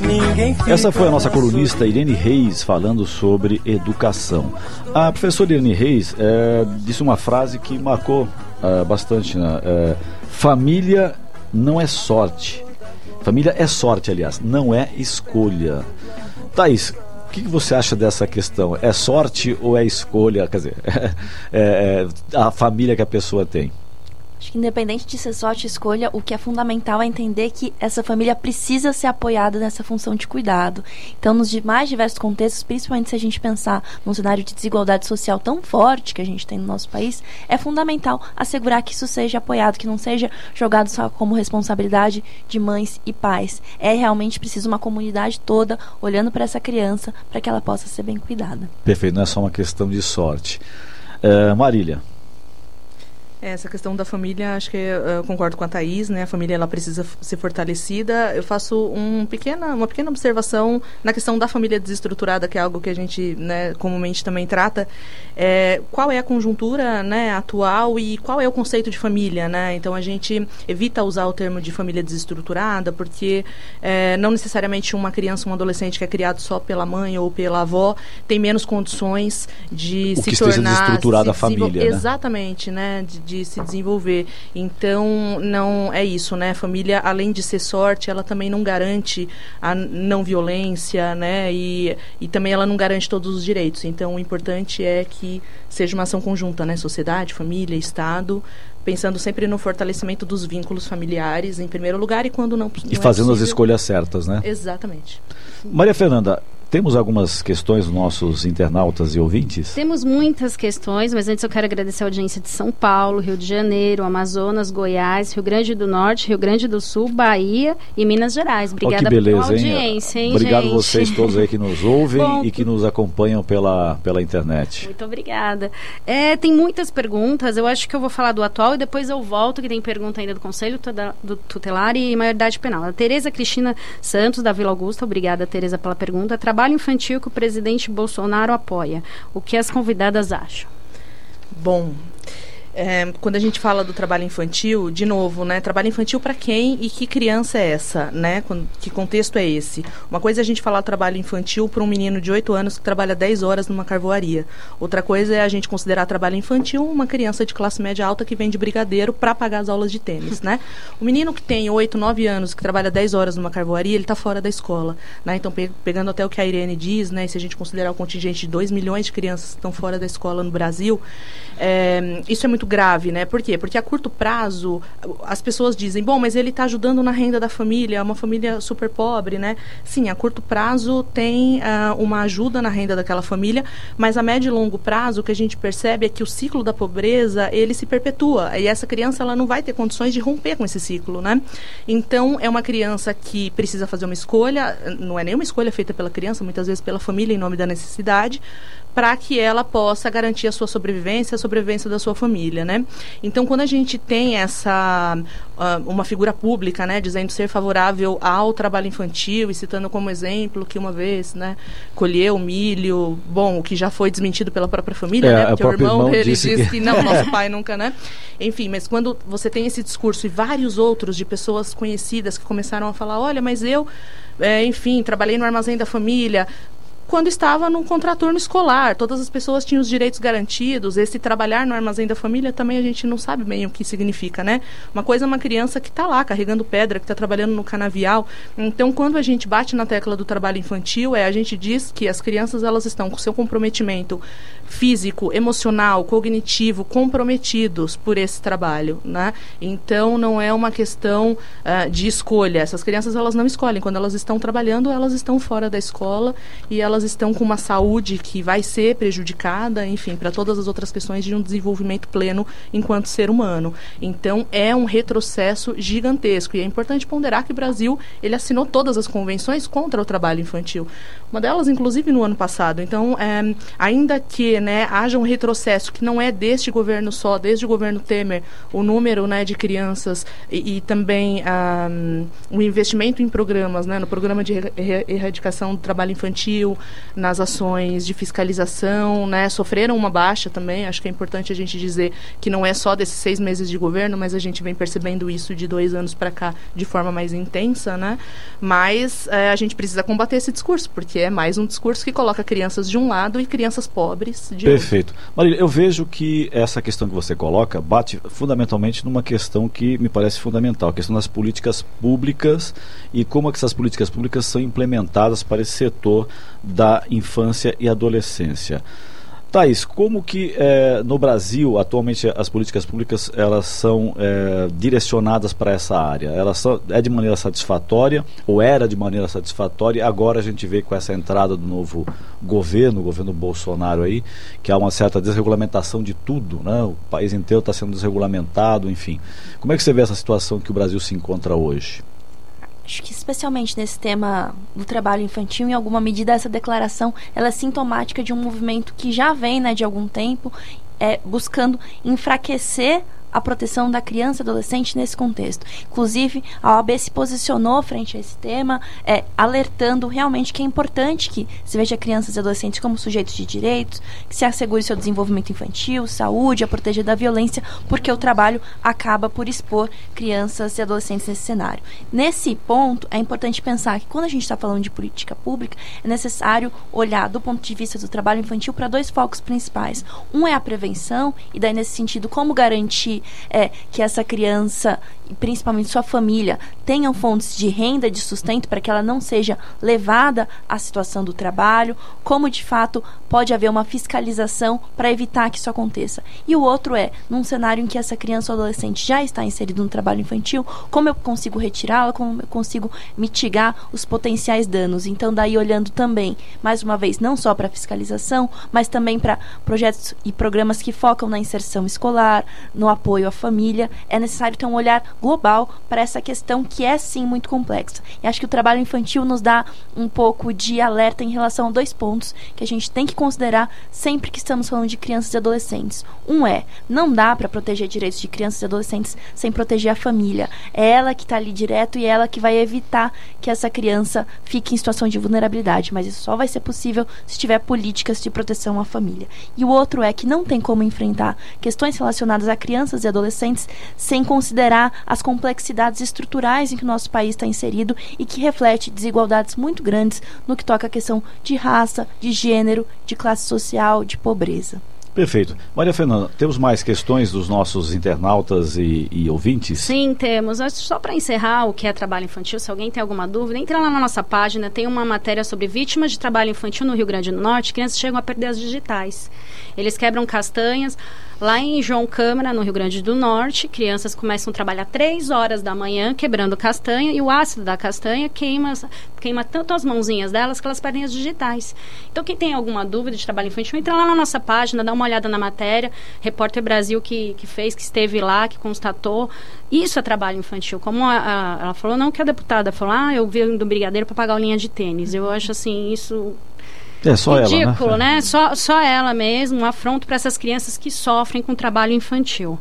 Ninguém Essa foi a nossa colunista Irene Reis falando sobre educação. A professora Irene Reis é, disse uma frase que marcou é, bastante. Né? É, Família não é sorte, Família é sorte, aliás, não é escolha. Thaís, o que, você acha dessa questão? É sorte ou é escolha? Quer dizer, é, é a família que a pessoa tem. Acho que independente de ser sorte escolha, o que é fundamental é entender que essa família precisa ser apoiada nessa função de cuidado. Então, nos mais diversos contextos, principalmente se a gente pensar num cenário de desigualdade social tão forte que a gente tem no nosso país, é fundamental assegurar que isso seja apoiado, que não seja jogado só como responsabilidade de mães e pais. É realmente preciso uma comunidade toda olhando para essa criança para que ela possa ser bem cuidada. Perfeito, não é só uma questão de sorte. Uh, Marília. É, essa questão da família, acho que eu concordo com a Thaís, né? A família ela precisa ser fortalecida. Eu faço um pequena, uma pequena observação na questão da família desestruturada, que é algo que a gente né, comumente também trata. É, qual é a conjuntura né, atual e qual é o conceito de família, né? Então a gente evita usar o termo de família desestruturada, porque é, não necessariamente uma criança, um adolescente que é criado só pela mãe ou pela avó tem menos condições de o se que tornar desestruturada a família, né? exatamente, né? De, de se desenvolver. Então, não é isso, né? A família, além de ser sorte, ela também não garante a não violência, né? E, e também ela não garante todos os direitos. Então, o importante é que seja uma ação conjunta, né? Sociedade, família, Estado, pensando sempre no fortalecimento dos vínculos familiares em primeiro lugar e quando não, não e fazendo é as escolhas certas, né? Exatamente. Maria Fernanda, temos algumas questões nossos internautas e ouvintes? Temos muitas questões, mas antes eu quero agradecer a audiência de São Paulo, Rio de Janeiro, Amazonas, Goiás, Rio Grande do Norte, Rio Grande do Sul, Bahia e Minas Gerais. Obrigada oh, beleza, pela audiência, hein, Obrigado gente? vocês todos aí que nos ouvem Bom, e que nos acompanham pela, pela internet. Muito obrigada. É, tem muitas perguntas, eu acho que eu vou falar do atual e depois eu volto, que tem pergunta ainda do Conselho do Tutelar e Maioridade Penal. A Tereza Cristina Santos, da Vila Augusta, obrigada, Tereza, pela pergunta. Trabalho infantil que o presidente Bolsonaro apoia. O que as convidadas acham? Bom, é, quando a gente fala do trabalho infantil, de novo, né? Trabalho infantil para quem e que criança é essa, né? Que contexto é esse? Uma coisa é a gente falar trabalho infantil para um menino de 8 anos que trabalha 10 horas numa carvoaria. Outra coisa é a gente considerar trabalho infantil uma criança de classe média alta que vende brigadeiro para pagar as aulas de tênis, né? O menino que tem 8, 9 anos, que trabalha 10 horas numa carvoaria, ele está fora da escola, né? Então, pe pegando até o que a Irene diz, né? Se a gente considerar o contingente de 2 milhões de crianças que estão fora da escola no Brasil, é, isso é muito muito grave, né? Por quê? Porque a curto prazo as pessoas dizem, bom, mas ele está ajudando na renda da família, é uma família super pobre, né? Sim, a curto prazo tem uh, uma ajuda na renda daquela família, mas a médio e longo prazo o que a gente percebe é que o ciclo da pobreza ele se perpetua e essa criança ela não vai ter condições de romper com esse ciclo, né? Então é uma criança que precisa fazer uma escolha, não é nenhuma escolha feita pela criança, muitas vezes pela família em nome da necessidade, para que ela possa garantir a sua sobrevivência, a sobrevivência da sua família, né? Então, quando a gente tem essa uh, uma figura pública, né, dizendo ser favorável ao trabalho infantil e citando como exemplo que uma vez, né, colheu milho, bom, o que já foi desmentido pela própria família, é, né? Porque o irmão, irmão ele disse que... que não, nosso pai nunca, né? Enfim, mas quando você tem esse discurso e vários outros de pessoas conhecidas que começaram a falar, olha, mas eu é, enfim, trabalhei no armazém da família, quando estava no contraturno escolar. Todas as pessoas tinham os direitos garantidos. Esse trabalhar no armazém da família também a gente não sabe bem o que significa, né? Uma coisa é uma criança que está lá carregando pedra, que está trabalhando no canavial. Então, quando a gente bate na tecla do trabalho infantil, é a gente diz que as crianças elas estão com seu comprometimento físico, emocional, cognitivo comprometidos por esse trabalho, né? Então, não é uma questão uh, de escolha. Essas crianças elas não escolhem. Quando elas estão trabalhando, elas estão fora da escola e elas estão com uma saúde que vai ser prejudicada, enfim, para todas as outras questões de um desenvolvimento pleno enquanto ser humano. Então, é um retrocesso gigantesco e é importante ponderar que o Brasil ele assinou todas as convenções contra o trabalho infantil. Uma delas, inclusive, no ano passado. Então, é, ainda que né, haja um retrocesso que não é deste governo só, desde o governo Temer, o número né, de crianças e, e também um, o investimento em programas, né, no programa de erradicação do trabalho infantil, nas ações de fiscalização, né, sofreram uma baixa também. Acho que é importante a gente dizer que não é só desses seis meses de governo, mas a gente vem percebendo isso de dois anos para cá de forma mais intensa, né? Mas é, a gente precisa combater esse discurso, porque é mais um discurso que coloca crianças de um lado e crianças pobres de Perfeito. outro. Marília, eu vejo que essa questão que você coloca bate fundamentalmente numa questão que me parece fundamental, a questão das políticas públicas e como é que essas políticas públicas são implementadas para esse setor da infância e adolescência. Thais, como que é, no Brasil, atualmente, as políticas públicas elas são é, direcionadas para essa área? Elas são, é de maneira satisfatória, ou era de maneira satisfatória, agora a gente vê com essa entrada do novo governo, o governo Bolsonaro aí, que há uma certa desregulamentação de tudo, né? o país inteiro está sendo desregulamentado, enfim. Como é que você vê essa situação que o Brasil se encontra hoje? Acho que especialmente nesse tema do trabalho infantil, em alguma medida essa declaração ela é sintomática de um movimento que já vem né, de algum tempo é, buscando enfraquecer a proteção da criança e adolescente nesse contexto. Inclusive, a OAB se posicionou frente a esse tema, é, alertando realmente que é importante que se veja crianças e adolescentes como sujeitos de direitos, que se assegure seu desenvolvimento infantil, saúde, a proteger da violência, porque o trabalho acaba por expor crianças e adolescentes nesse cenário. Nesse ponto, é importante pensar que quando a gente está falando de política pública, é necessário olhar do ponto de vista do trabalho infantil para dois focos principais. Um é a prevenção, e daí nesse sentido, como garantir é, que essa criança, principalmente sua família, tenham fontes de renda, de sustento, para que ela não seja levada à situação do trabalho, como de fato pode haver uma fiscalização para evitar que isso aconteça. E o outro é, num cenário em que essa criança ou adolescente já está inserido no trabalho infantil, como eu consigo retirá-la, como eu consigo mitigar os potenciais danos. Então, daí olhando também, mais uma vez, não só para fiscalização, mas também para projetos e programas que focam na inserção escolar, no apoio apoio à família, é necessário ter um olhar global para essa questão que é sim muito complexa. E acho que o trabalho infantil nos dá um pouco de alerta em relação a dois pontos que a gente tem que considerar sempre que estamos falando de crianças e adolescentes. Um é, não dá para proteger direitos de crianças e adolescentes sem proteger a família. É ela que está ali direto e é ela que vai evitar que essa criança fique em situação de vulnerabilidade, mas isso só vai ser possível se tiver políticas de proteção à família. E o outro é que não tem como enfrentar questões relacionadas a crianças crianças e adolescentes, sem considerar as complexidades estruturais em que o nosso país está inserido e que reflete desigualdades muito grandes no que toca a questão de raça, de gênero, de classe social, de pobreza. Perfeito. Maria Fernanda, temos mais questões dos nossos internautas e, e ouvintes? Sim, temos. Só para encerrar o que é trabalho infantil, se alguém tem alguma dúvida, entra lá na nossa página, tem uma matéria sobre vítimas de trabalho infantil no Rio Grande do Norte, crianças chegam a perder as digitais. Eles quebram castanhas, Lá em João Câmara, no Rio Grande do Norte, crianças começam a trabalhar três horas da manhã quebrando castanha e o ácido da castanha queima, queima tanto as mãozinhas delas que elas perdem as digitais. Então, quem tem alguma dúvida de trabalho infantil, entra lá na nossa página, dá uma olhada na matéria. Repórter Brasil que, que fez, que esteve lá, que constatou. Isso é trabalho infantil. Como a, a, ela falou, não que a deputada falou, ah, eu vim do brigadeiro para pagar o linha de tênis. Eu acho assim, isso é só Ridículo, ela, né? né? Só, só ela mesmo, um afronto para essas crianças que sofrem com trabalho infantil.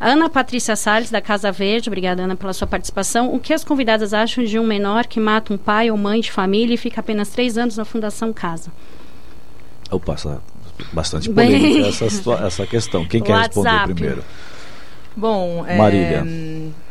Ana Patrícia Salles, da Casa Verde, obrigada, Ana, pela sua participação. O que as convidadas acham de um menor que mata um pai ou mãe de família e fica apenas três anos na Fundação Casa? Opa, bastante polêmica essa, essa questão. Quem quer responder primeiro? Bom, Marília. É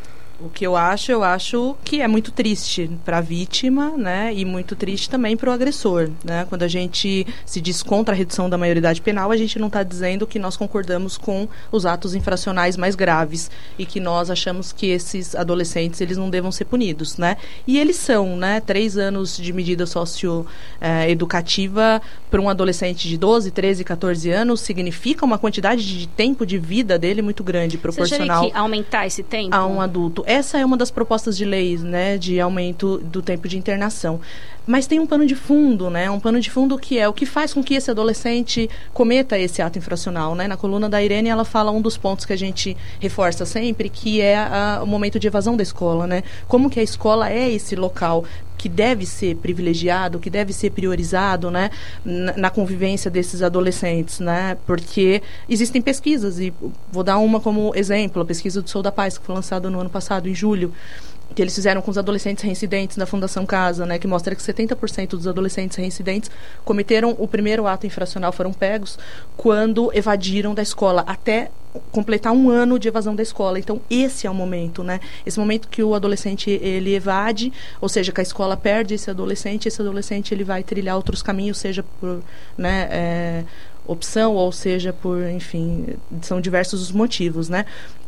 o que eu acho, eu acho que é muito triste para a vítima, né? E muito triste também para o agressor, né? Quando a gente se diz contra a redução da maioridade penal, a gente não está dizendo que nós concordamos com os atos infracionais mais graves e que nós achamos que esses adolescentes eles não devam ser punidos, né? E eles são, né? Três anos de medida socioeducativa para um adolescente de 12, 13, 14 anos significa uma quantidade de tempo de vida dele muito grande, proporcional. Você que aumentar esse tempo? A um adulto. Essa é uma das propostas de leis, né, de aumento do tempo de internação. Mas tem um pano de fundo, né? Um pano de fundo que é o que faz com que esse adolescente cometa esse ato infracional, né? Na coluna da Irene, ela fala um dos pontos que a gente reforça sempre, que é a, o momento de evasão da escola, né? Como que a escola é esse local que deve ser privilegiado, que deve ser priorizado, né, na, convivência desses adolescentes, né, porque existem pesquisas e vou dar uma como exemplo, a pesquisa do Sou da Paz que foi lançada no ano passado em julho, que eles fizeram com os adolescentes reincidentes da Fundação Casa, né, que mostra que 70% dos adolescentes reincidentes cometeram o primeiro ato infracional, foram pegos quando evadiram da escola até completar um ano de evasão da escola. Então, esse é o momento, né? Esse momento que o adolescente ele evade, ou seja, que a escola perde esse adolescente, esse adolescente ele vai trilhar outros caminhos, seja por, né, é, opção ou seja por, enfim, são diversos os motivos, né?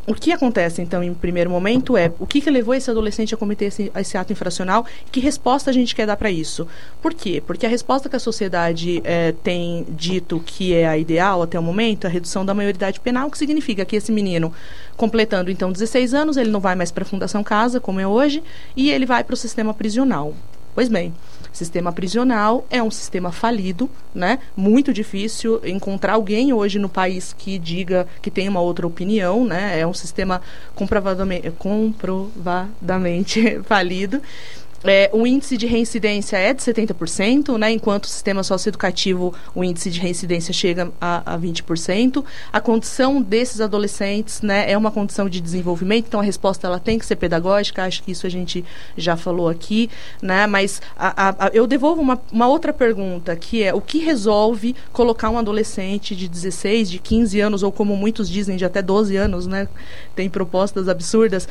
O que acontece, então, em primeiro momento é o que, que levou esse adolescente a cometer esse, esse ato infracional e que resposta a gente quer dar para isso. Por quê? Porque a resposta que a sociedade é, tem dito que é a ideal até o momento é a redução da maioridade penal, que significa que esse menino, completando então 16 anos, ele não vai mais para a Fundação Casa, como é hoje, e ele vai para o sistema prisional. Pois bem, sistema prisional é um sistema falido, né? Muito difícil encontrar alguém hoje no país que diga que tem uma outra opinião, né? É um sistema comprovadamente, comprovadamente falido. É, o índice de reincidência é de 70%, né, enquanto o sistema socioeducativo, o índice de reincidência chega a, a 20%. A condição desses adolescentes né, é uma condição de desenvolvimento, então a resposta ela tem que ser pedagógica, acho que isso a gente já falou aqui. Né, mas a, a, eu devolvo uma, uma outra pergunta, que é o que resolve colocar um adolescente de 16, de 15 anos, ou como muitos dizem, de até 12 anos, né, tem propostas absurdas,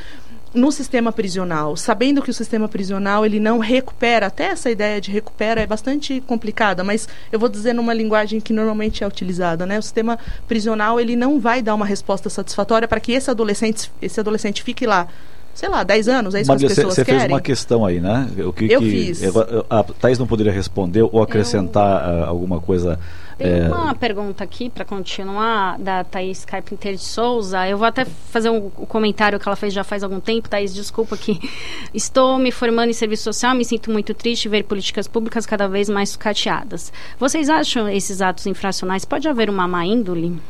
no sistema prisional, sabendo que o sistema prisional ele não recupera, até essa ideia de recupera é bastante complicada, mas eu vou dizer numa linguagem que normalmente é utilizada, né? O sistema prisional ele não vai dar uma resposta satisfatória para que esse adolescente, esse adolescente fique lá sei lá, 10 anos, é isso Mas que as pessoas você querem? fez uma questão aí, né? O que, eu que, fiz. A Thais não poderia responder ou acrescentar eu... alguma coisa tem é... uma pergunta aqui para continuar da Thaís Carpinteiro de Souza. Eu vou até fazer um, um, comentário que ela fez já faz algum tempo. Thaís, desculpa que estou me formando em serviço social, me sinto muito triste ver políticas públicas cada vez mais sucateadas. Vocês acham esses atos infracionais pode haver uma má índole?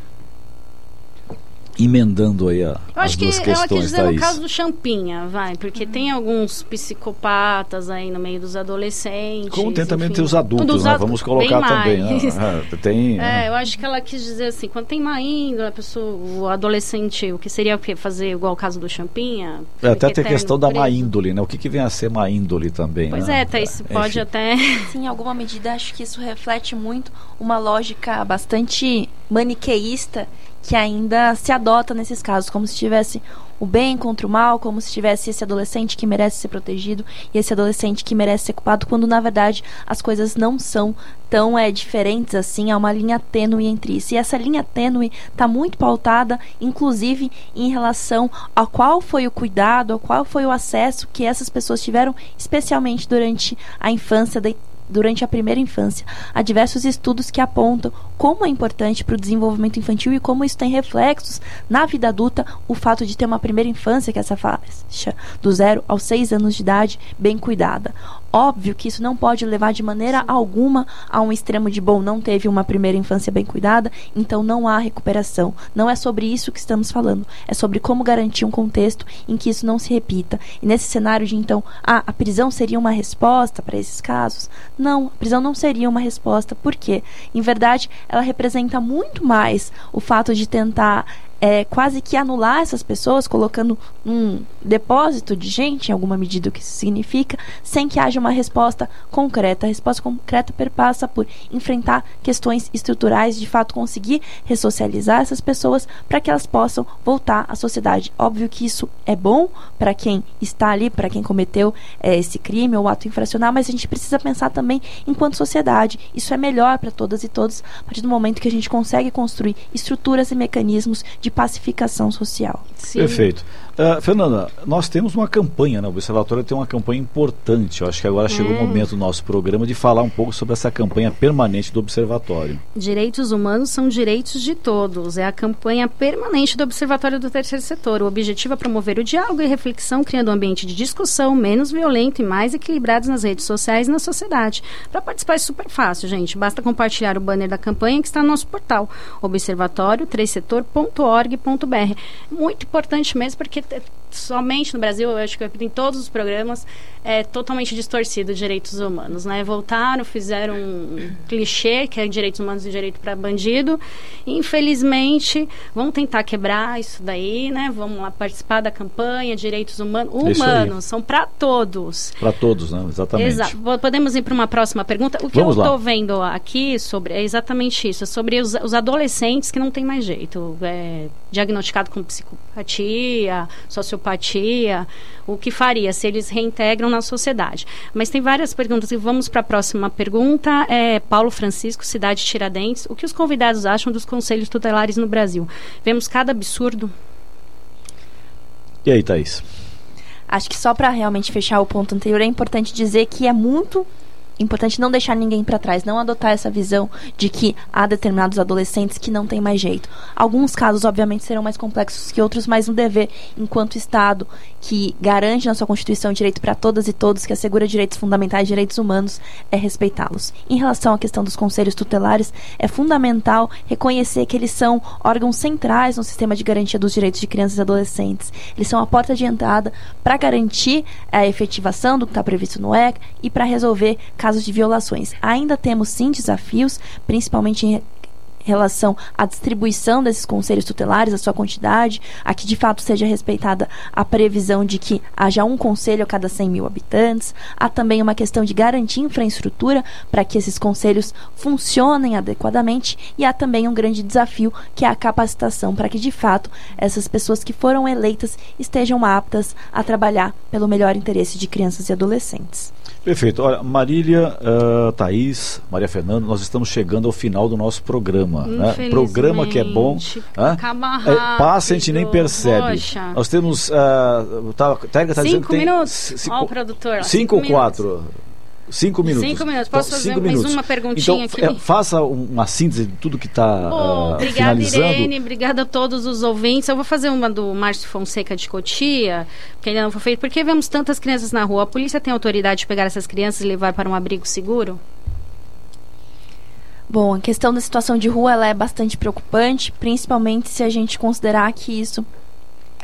Emendando aí a, eu as acho duas que questões, ela quis dizer Thaís. no caso do Champinha, vai, porque tem alguns psicopatas aí no meio dos adolescentes. Como tem também enfim. tem os adultos, né? Vamos colocar bem também. né? É, tem, É, eu acho que ela quis dizer assim, quando tem má índole, a pessoa, o adolescente, o que seria o quê? Fazer igual o caso do Champinha? é, até tem a questão da má índole, né? O que, que vem a ser má índole também, Pois né? é, Thaís, Enfim. pode até... Sim, em alguma medida acho que isso reflete muito uma lógica bastante maniqueísta que ainda se adota nesses casos, como se tivesse o bem contra o mal, como se tivesse esse adolescente que merece ser protegido e esse adolescente que merece ser culpado, quando na verdade as coisas não são tão é, diferentes assim, há uma linha tênue entre isso. E essa linha tênue está muito pautada, inclusive, em relação a qual foi o cuidado, a qual foi o acesso que essas pessoas tiveram, especialmente durante a infância, da- durante a primeira infância. Há diversos estudos que apontam como é importante para o desenvolvimento infantil e como isso tem reflexos na vida adulta o fato de ter uma primeira infância, que é essa faixa do zero aos seis anos de idade, bem cuidada. Óbvio que isso não pode levar de maneira alguma a um extremo de bom, não teve uma primeira infância bem cuidada, então não há recuperação. Não é sobre isso que estamos falando, é sobre como garantir um contexto em que isso não se repita. E nesse cenário de então, ah, a prisão seria uma resposta para esses casos? Não, a prisão não seria uma resposta, por quê? Em verdade, ela representa muito mais o fato de tentar é, quase que anular essas pessoas, colocando um depósito de gente, em alguma medida que isso significa, sem que haja uma resposta concreta. A resposta concreta perpassa por enfrentar questões estruturais, de fato conseguir ressocializar essas pessoas para que elas possam voltar à sociedade. Óbvio que isso é bom para quem está ali, para quem cometeu é, esse crime ou ato infracional, mas a gente precisa pensar também enquanto sociedade. Isso é melhor para todas e todos a partir do momento que a gente consegue construir estruturas e mecanismos de pacificação social. Sim. Perfeito. Uh, Fernanda, nós temos uma campanha, né? o Observatório tem uma campanha importante. Eu acho que agora chegou o é. momento do nosso programa de falar um pouco sobre essa campanha permanente do Observatório. Direitos humanos são direitos de todos. É a campanha permanente do Observatório do Terceiro Setor. O objetivo é promover o diálogo e reflexão, criando um ambiente de discussão menos violento e mais equilibrado nas redes sociais e na sociedade. Para participar é super fácil, gente. Basta compartilhar o banner da campanha que está no nosso portal, observatório3setor.org.br. Muito importante mesmo, porque That. Somente no Brasil, eu acho que em todos os programas, é totalmente distorcido direitos humanos, né? Voltaram, fizeram um clichê, que é direitos humanos e direito para bandido. Infelizmente, vão tentar quebrar isso daí, né? Vamos lá participar da campanha, direitos humanos. Humanos, são para todos. Para todos, né? Exatamente. Exato. Podemos ir para uma próxima pergunta? O que Vamos eu estou vendo aqui sobre é exatamente isso, é sobre os, os adolescentes que não tem mais jeito. É, diagnosticado com psicopatia, sociopatia, o que faria se eles reintegram na sociedade. Mas tem várias perguntas e vamos para a próxima pergunta. É Paulo Francisco, cidade Tiradentes. O que os convidados acham dos conselhos tutelares no Brasil? Vemos cada absurdo. E aí, Thaís? Acho que só para realmente fechar o ponto anterior é importante dizer que é muito importante não deixar ninguém para trás, não adotar essa visão de que há determinados adolescentes que não tem mais jeito. Alguns casos, obviamente, serão mais complexos que outros, mas um dever, enquanto Estado, que garante na sua Constituição direito para todas e todos, que assegura direitos fundamentais, direitos humanos, é respeitá-los. Em relação à questão dos conselhos tutelares, é fundamental reconhecer que eles são órgãos centrais no sistema de garantia dos direitos de crianças e adolescentes. Eles são a porta de entrada para garantir a efetivação do que está previsto no ECA e para resolver casos de violações. Ainda temos sim desafios, principalmente em relação à distribuição desses conselhos tutelares, a sua quantidade, a que de fato seja respeitada a previsão de que haja um conselho a cada 100 mil habitantes. Há também uma questão de garantir infraestrutura para que esses conselhos funcionem adequadamente e há também um grande desafio que é a capacitação para que de fato essas pessoas que foram eleitas estejam aptas a trabalhar pelo melhor interesse de crianças e adolescentes. Perfeito. Olha, Marília, uh, Thaís, Maria Fernanda, nós estamos chegando ao final do nosso programa. Né? Programa que é bom. Rápido. É, passa, a gente nem percebe. Poxa. Nós temos. Uh, tá, tá, tá cinco minutos? Cinco, oh, produtor. Cinco ou quatro? Cinco minutos. Cinco minutos. Posso fazer mais uma perguntinha então, aqui? É, faça uma síntese de tudo que está oh, uh, Obrigada, Irene. Obrigada a todos os ouvintes. Eu vou fazer uma do Márcio Fonseca de Cotia, que ainda não foi feito. Por que vemos tantas crianças na rua? A polícia tem autoridade de pegar essas crianças e levar para um abrigo seguro? Bom, a questão da situação de rua ela é bastante preocupante, principalmente se a gente considerar que isso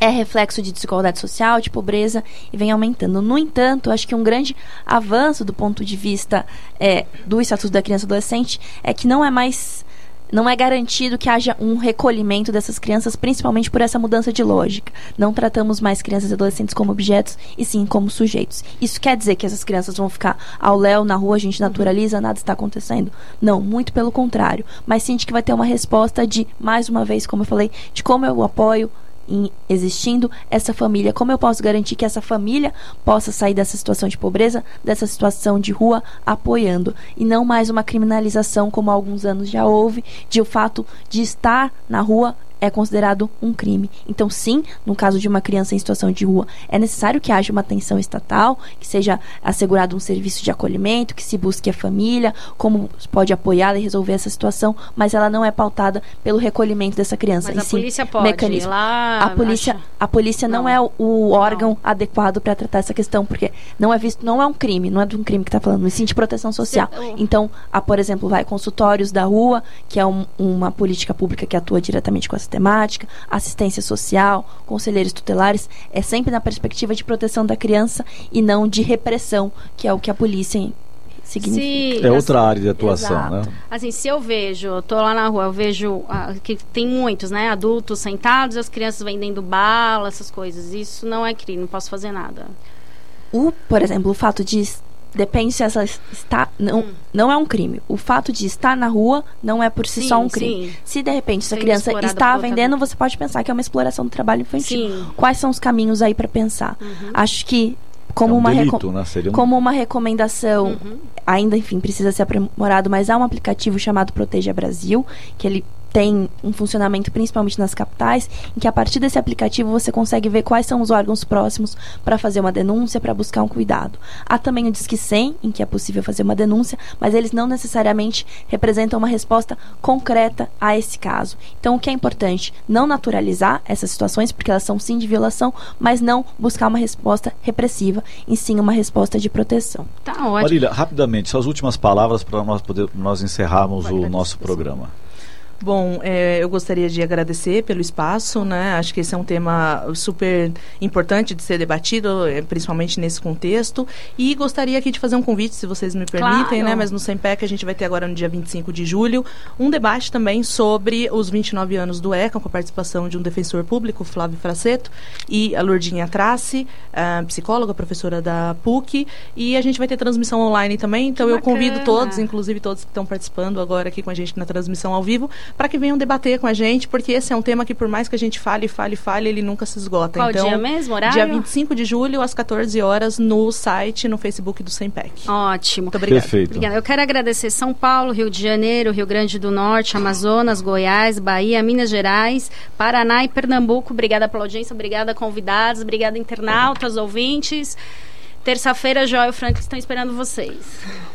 é reflexo de desigualdade social, de pobreza e vem aumentando. No entanto, acho que um grande avanço do ponto de vista é, do Estatuto da Criança e Adolescente é que não é mais não é garantido que haja um recolhimento dessas crianças, principalmente por essa mudança de lógica. Não tratamos mais crianças e adolescentes como objetos, e sim como sujeitos. Isso quer dizer que essas crianças vão ficar ao léu na rua, a gente naturaliza, nada está acontecendo? Não, muito pelo contrário. Mas sim de que vai ter uma resposta de, mais uma vez, como eu falei, de como eu apoio existindo essa família? Como eu posso garantir que essa família possa sair dessa situação de pobreza, dessa situação de rua, apoiando? E não mais uma criminalização, como há alguns anos já houve, de o fato de estar na rua é considerado um crime. Então, sim, no caso de uma criança em situação de rua, é necessário que haja uma atenção estatal, que seja assegurado um serviço de acolhimento, que se busque a família, como pode apoiá-la e resolver essa situação, mas ela não é pautada pelo recolhimento dessa criança. Mas a sim, polícia pode mecanismo. lá. A polícia, acha... a polícia não, não é o, o órgão não. adequado para tratar essa questão, porque não é visto, não é um crime, não é de um crime que está falando, mas sim de proteção social. Então, há, por exemplo, vai consultórios da rua, que é um, uma política pública que atua diretamente com essa temática, assistência social, conselheiros tutelares, é sempre na perspectiva de proteção da criança e não de repressão, que é o que a polícia significa. Se, é outra área de atuação, exato. né? Assim, se eu vejo, eu tô lá na rua, eu vejo ah, que tem muitos, né, adultos sentados, as crianças vendendo bala, essas coisas. Isso não é crime, não posso fazer nada. O, por exemplo, o fato de depende se ela está não, hum. não é um crime. O fato de estar na rua não é por si sim, só um crime. Sim. Se de repente essa criança está vendendo, você pode pensar que é uma exploração do trabalho infantil. Sim. Quais são os caminhos aí para pensar? Uhum. Acho que como, é um uma, delito, né? um... como uma recomendação, uhum. ainda enfim precisa ser aprimorado, mas há um aplicativo chamado Proteja Brasil, que ele tem um funcionamento principalmente nas capitais, em que a partir desse aplicativo você consegue ver quais são os órgãos próximos para fazer uma denúncia, para buscar um cuidado. Há também o Disque 100, em que é possível fazer uma denúncia, mas eles não necessariamente representam uma resposta concreta a esse caso. Então, o que é importante? Não naturalizar essas situações, porque elas são sim de violação, mas não buscar uma resposta repressiva, e sim uma resposta de proteção. Tá ótimo. Marília, rapidamente, suas últimas palavras para nós poder nós encerrarmos Vai o nosso programa. Bom, é, eu gostaria de agradecer pelo espaço, né? Acho que esse é um tema super importante de ser debatido, é, principalmente nesse contexto. E gostaria aqui de fazer um convite, se vocês me permitem, claro. né? Mas no SEMPEC a gente vai ter agora no dia 25 de julho um debate também sobre os 29 anos do ECA, com a participação de um defensor público, Flávio Fraceto, e a Lourdinha Trace, a psicóloga, professora da PUC. E a gente vai ter transmissão online também, então que eu bacana. convido todos, inclusive todos que estão participando agora aqui com a gente na transmissão ao vivo, para que venham debater com a gente, porque esse é um tema que, por mais que a gente fale, fale, fale, ele nunca se esgota. Qual então, dia mesmo, horário? Dia 25 de julho, às 14 horas, no site, no Facebook do SEMPEC. Ótimo. Muito obrigada. Perfeito. Obrigada. Eu quero agradecer São Paulo, Rio de Janeiro, Rio Grande do Norte, Amazonas, Goiás, Bahia, Minas Gerais, Paraná e Pernambuco. Obrigada pela audiência, obrigada convidados, obrigada internautas, ouvintes. Terça-feira, Joel e Frank estão esperando vocês.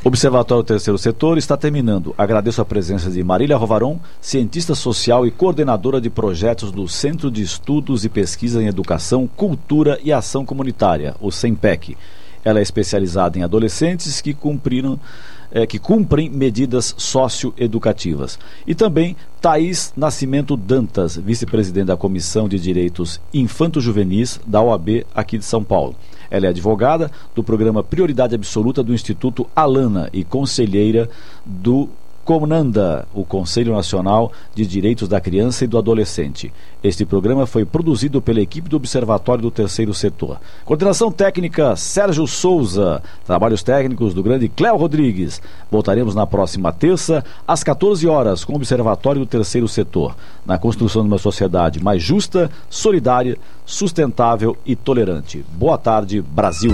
Observatório Terceiro Setor está terminando. Agradeço a presença de Marília Rovaron, cientista social e coordenadora de projetos do Centro de Estudos e Pesquisa em Educação, Cultura e Ação Comunitária, o CEMPEC. Ela é especializada em adolescentes que cumpriram é, que cumprem medidas socioeducativas. E também Thaís Nascimento Dantas, vice-presidente da Comissão de Direitos Infanto-Juvenis da OAB aqui de São Paulo. Ela é advogada do programa Prioridade Absoluta do Instituto Alana e conselheira do CONANDA, o Conselho Nacional de Direitos da Criança e do Adolescente. Este programa foi produzido pela equipe do Observatório do Terceiro Setor. Coordenação técnica Sérgio Souza. Trabalhos técnicos do grande Cléo Rodrigues. Voltaremos na próxima terça, às 14 horas, com o Observatório do Terceiro Setor. Na construção de uma sociedade mais justa, solidária, sustentável e tolerante. Boa tarde, Brasil.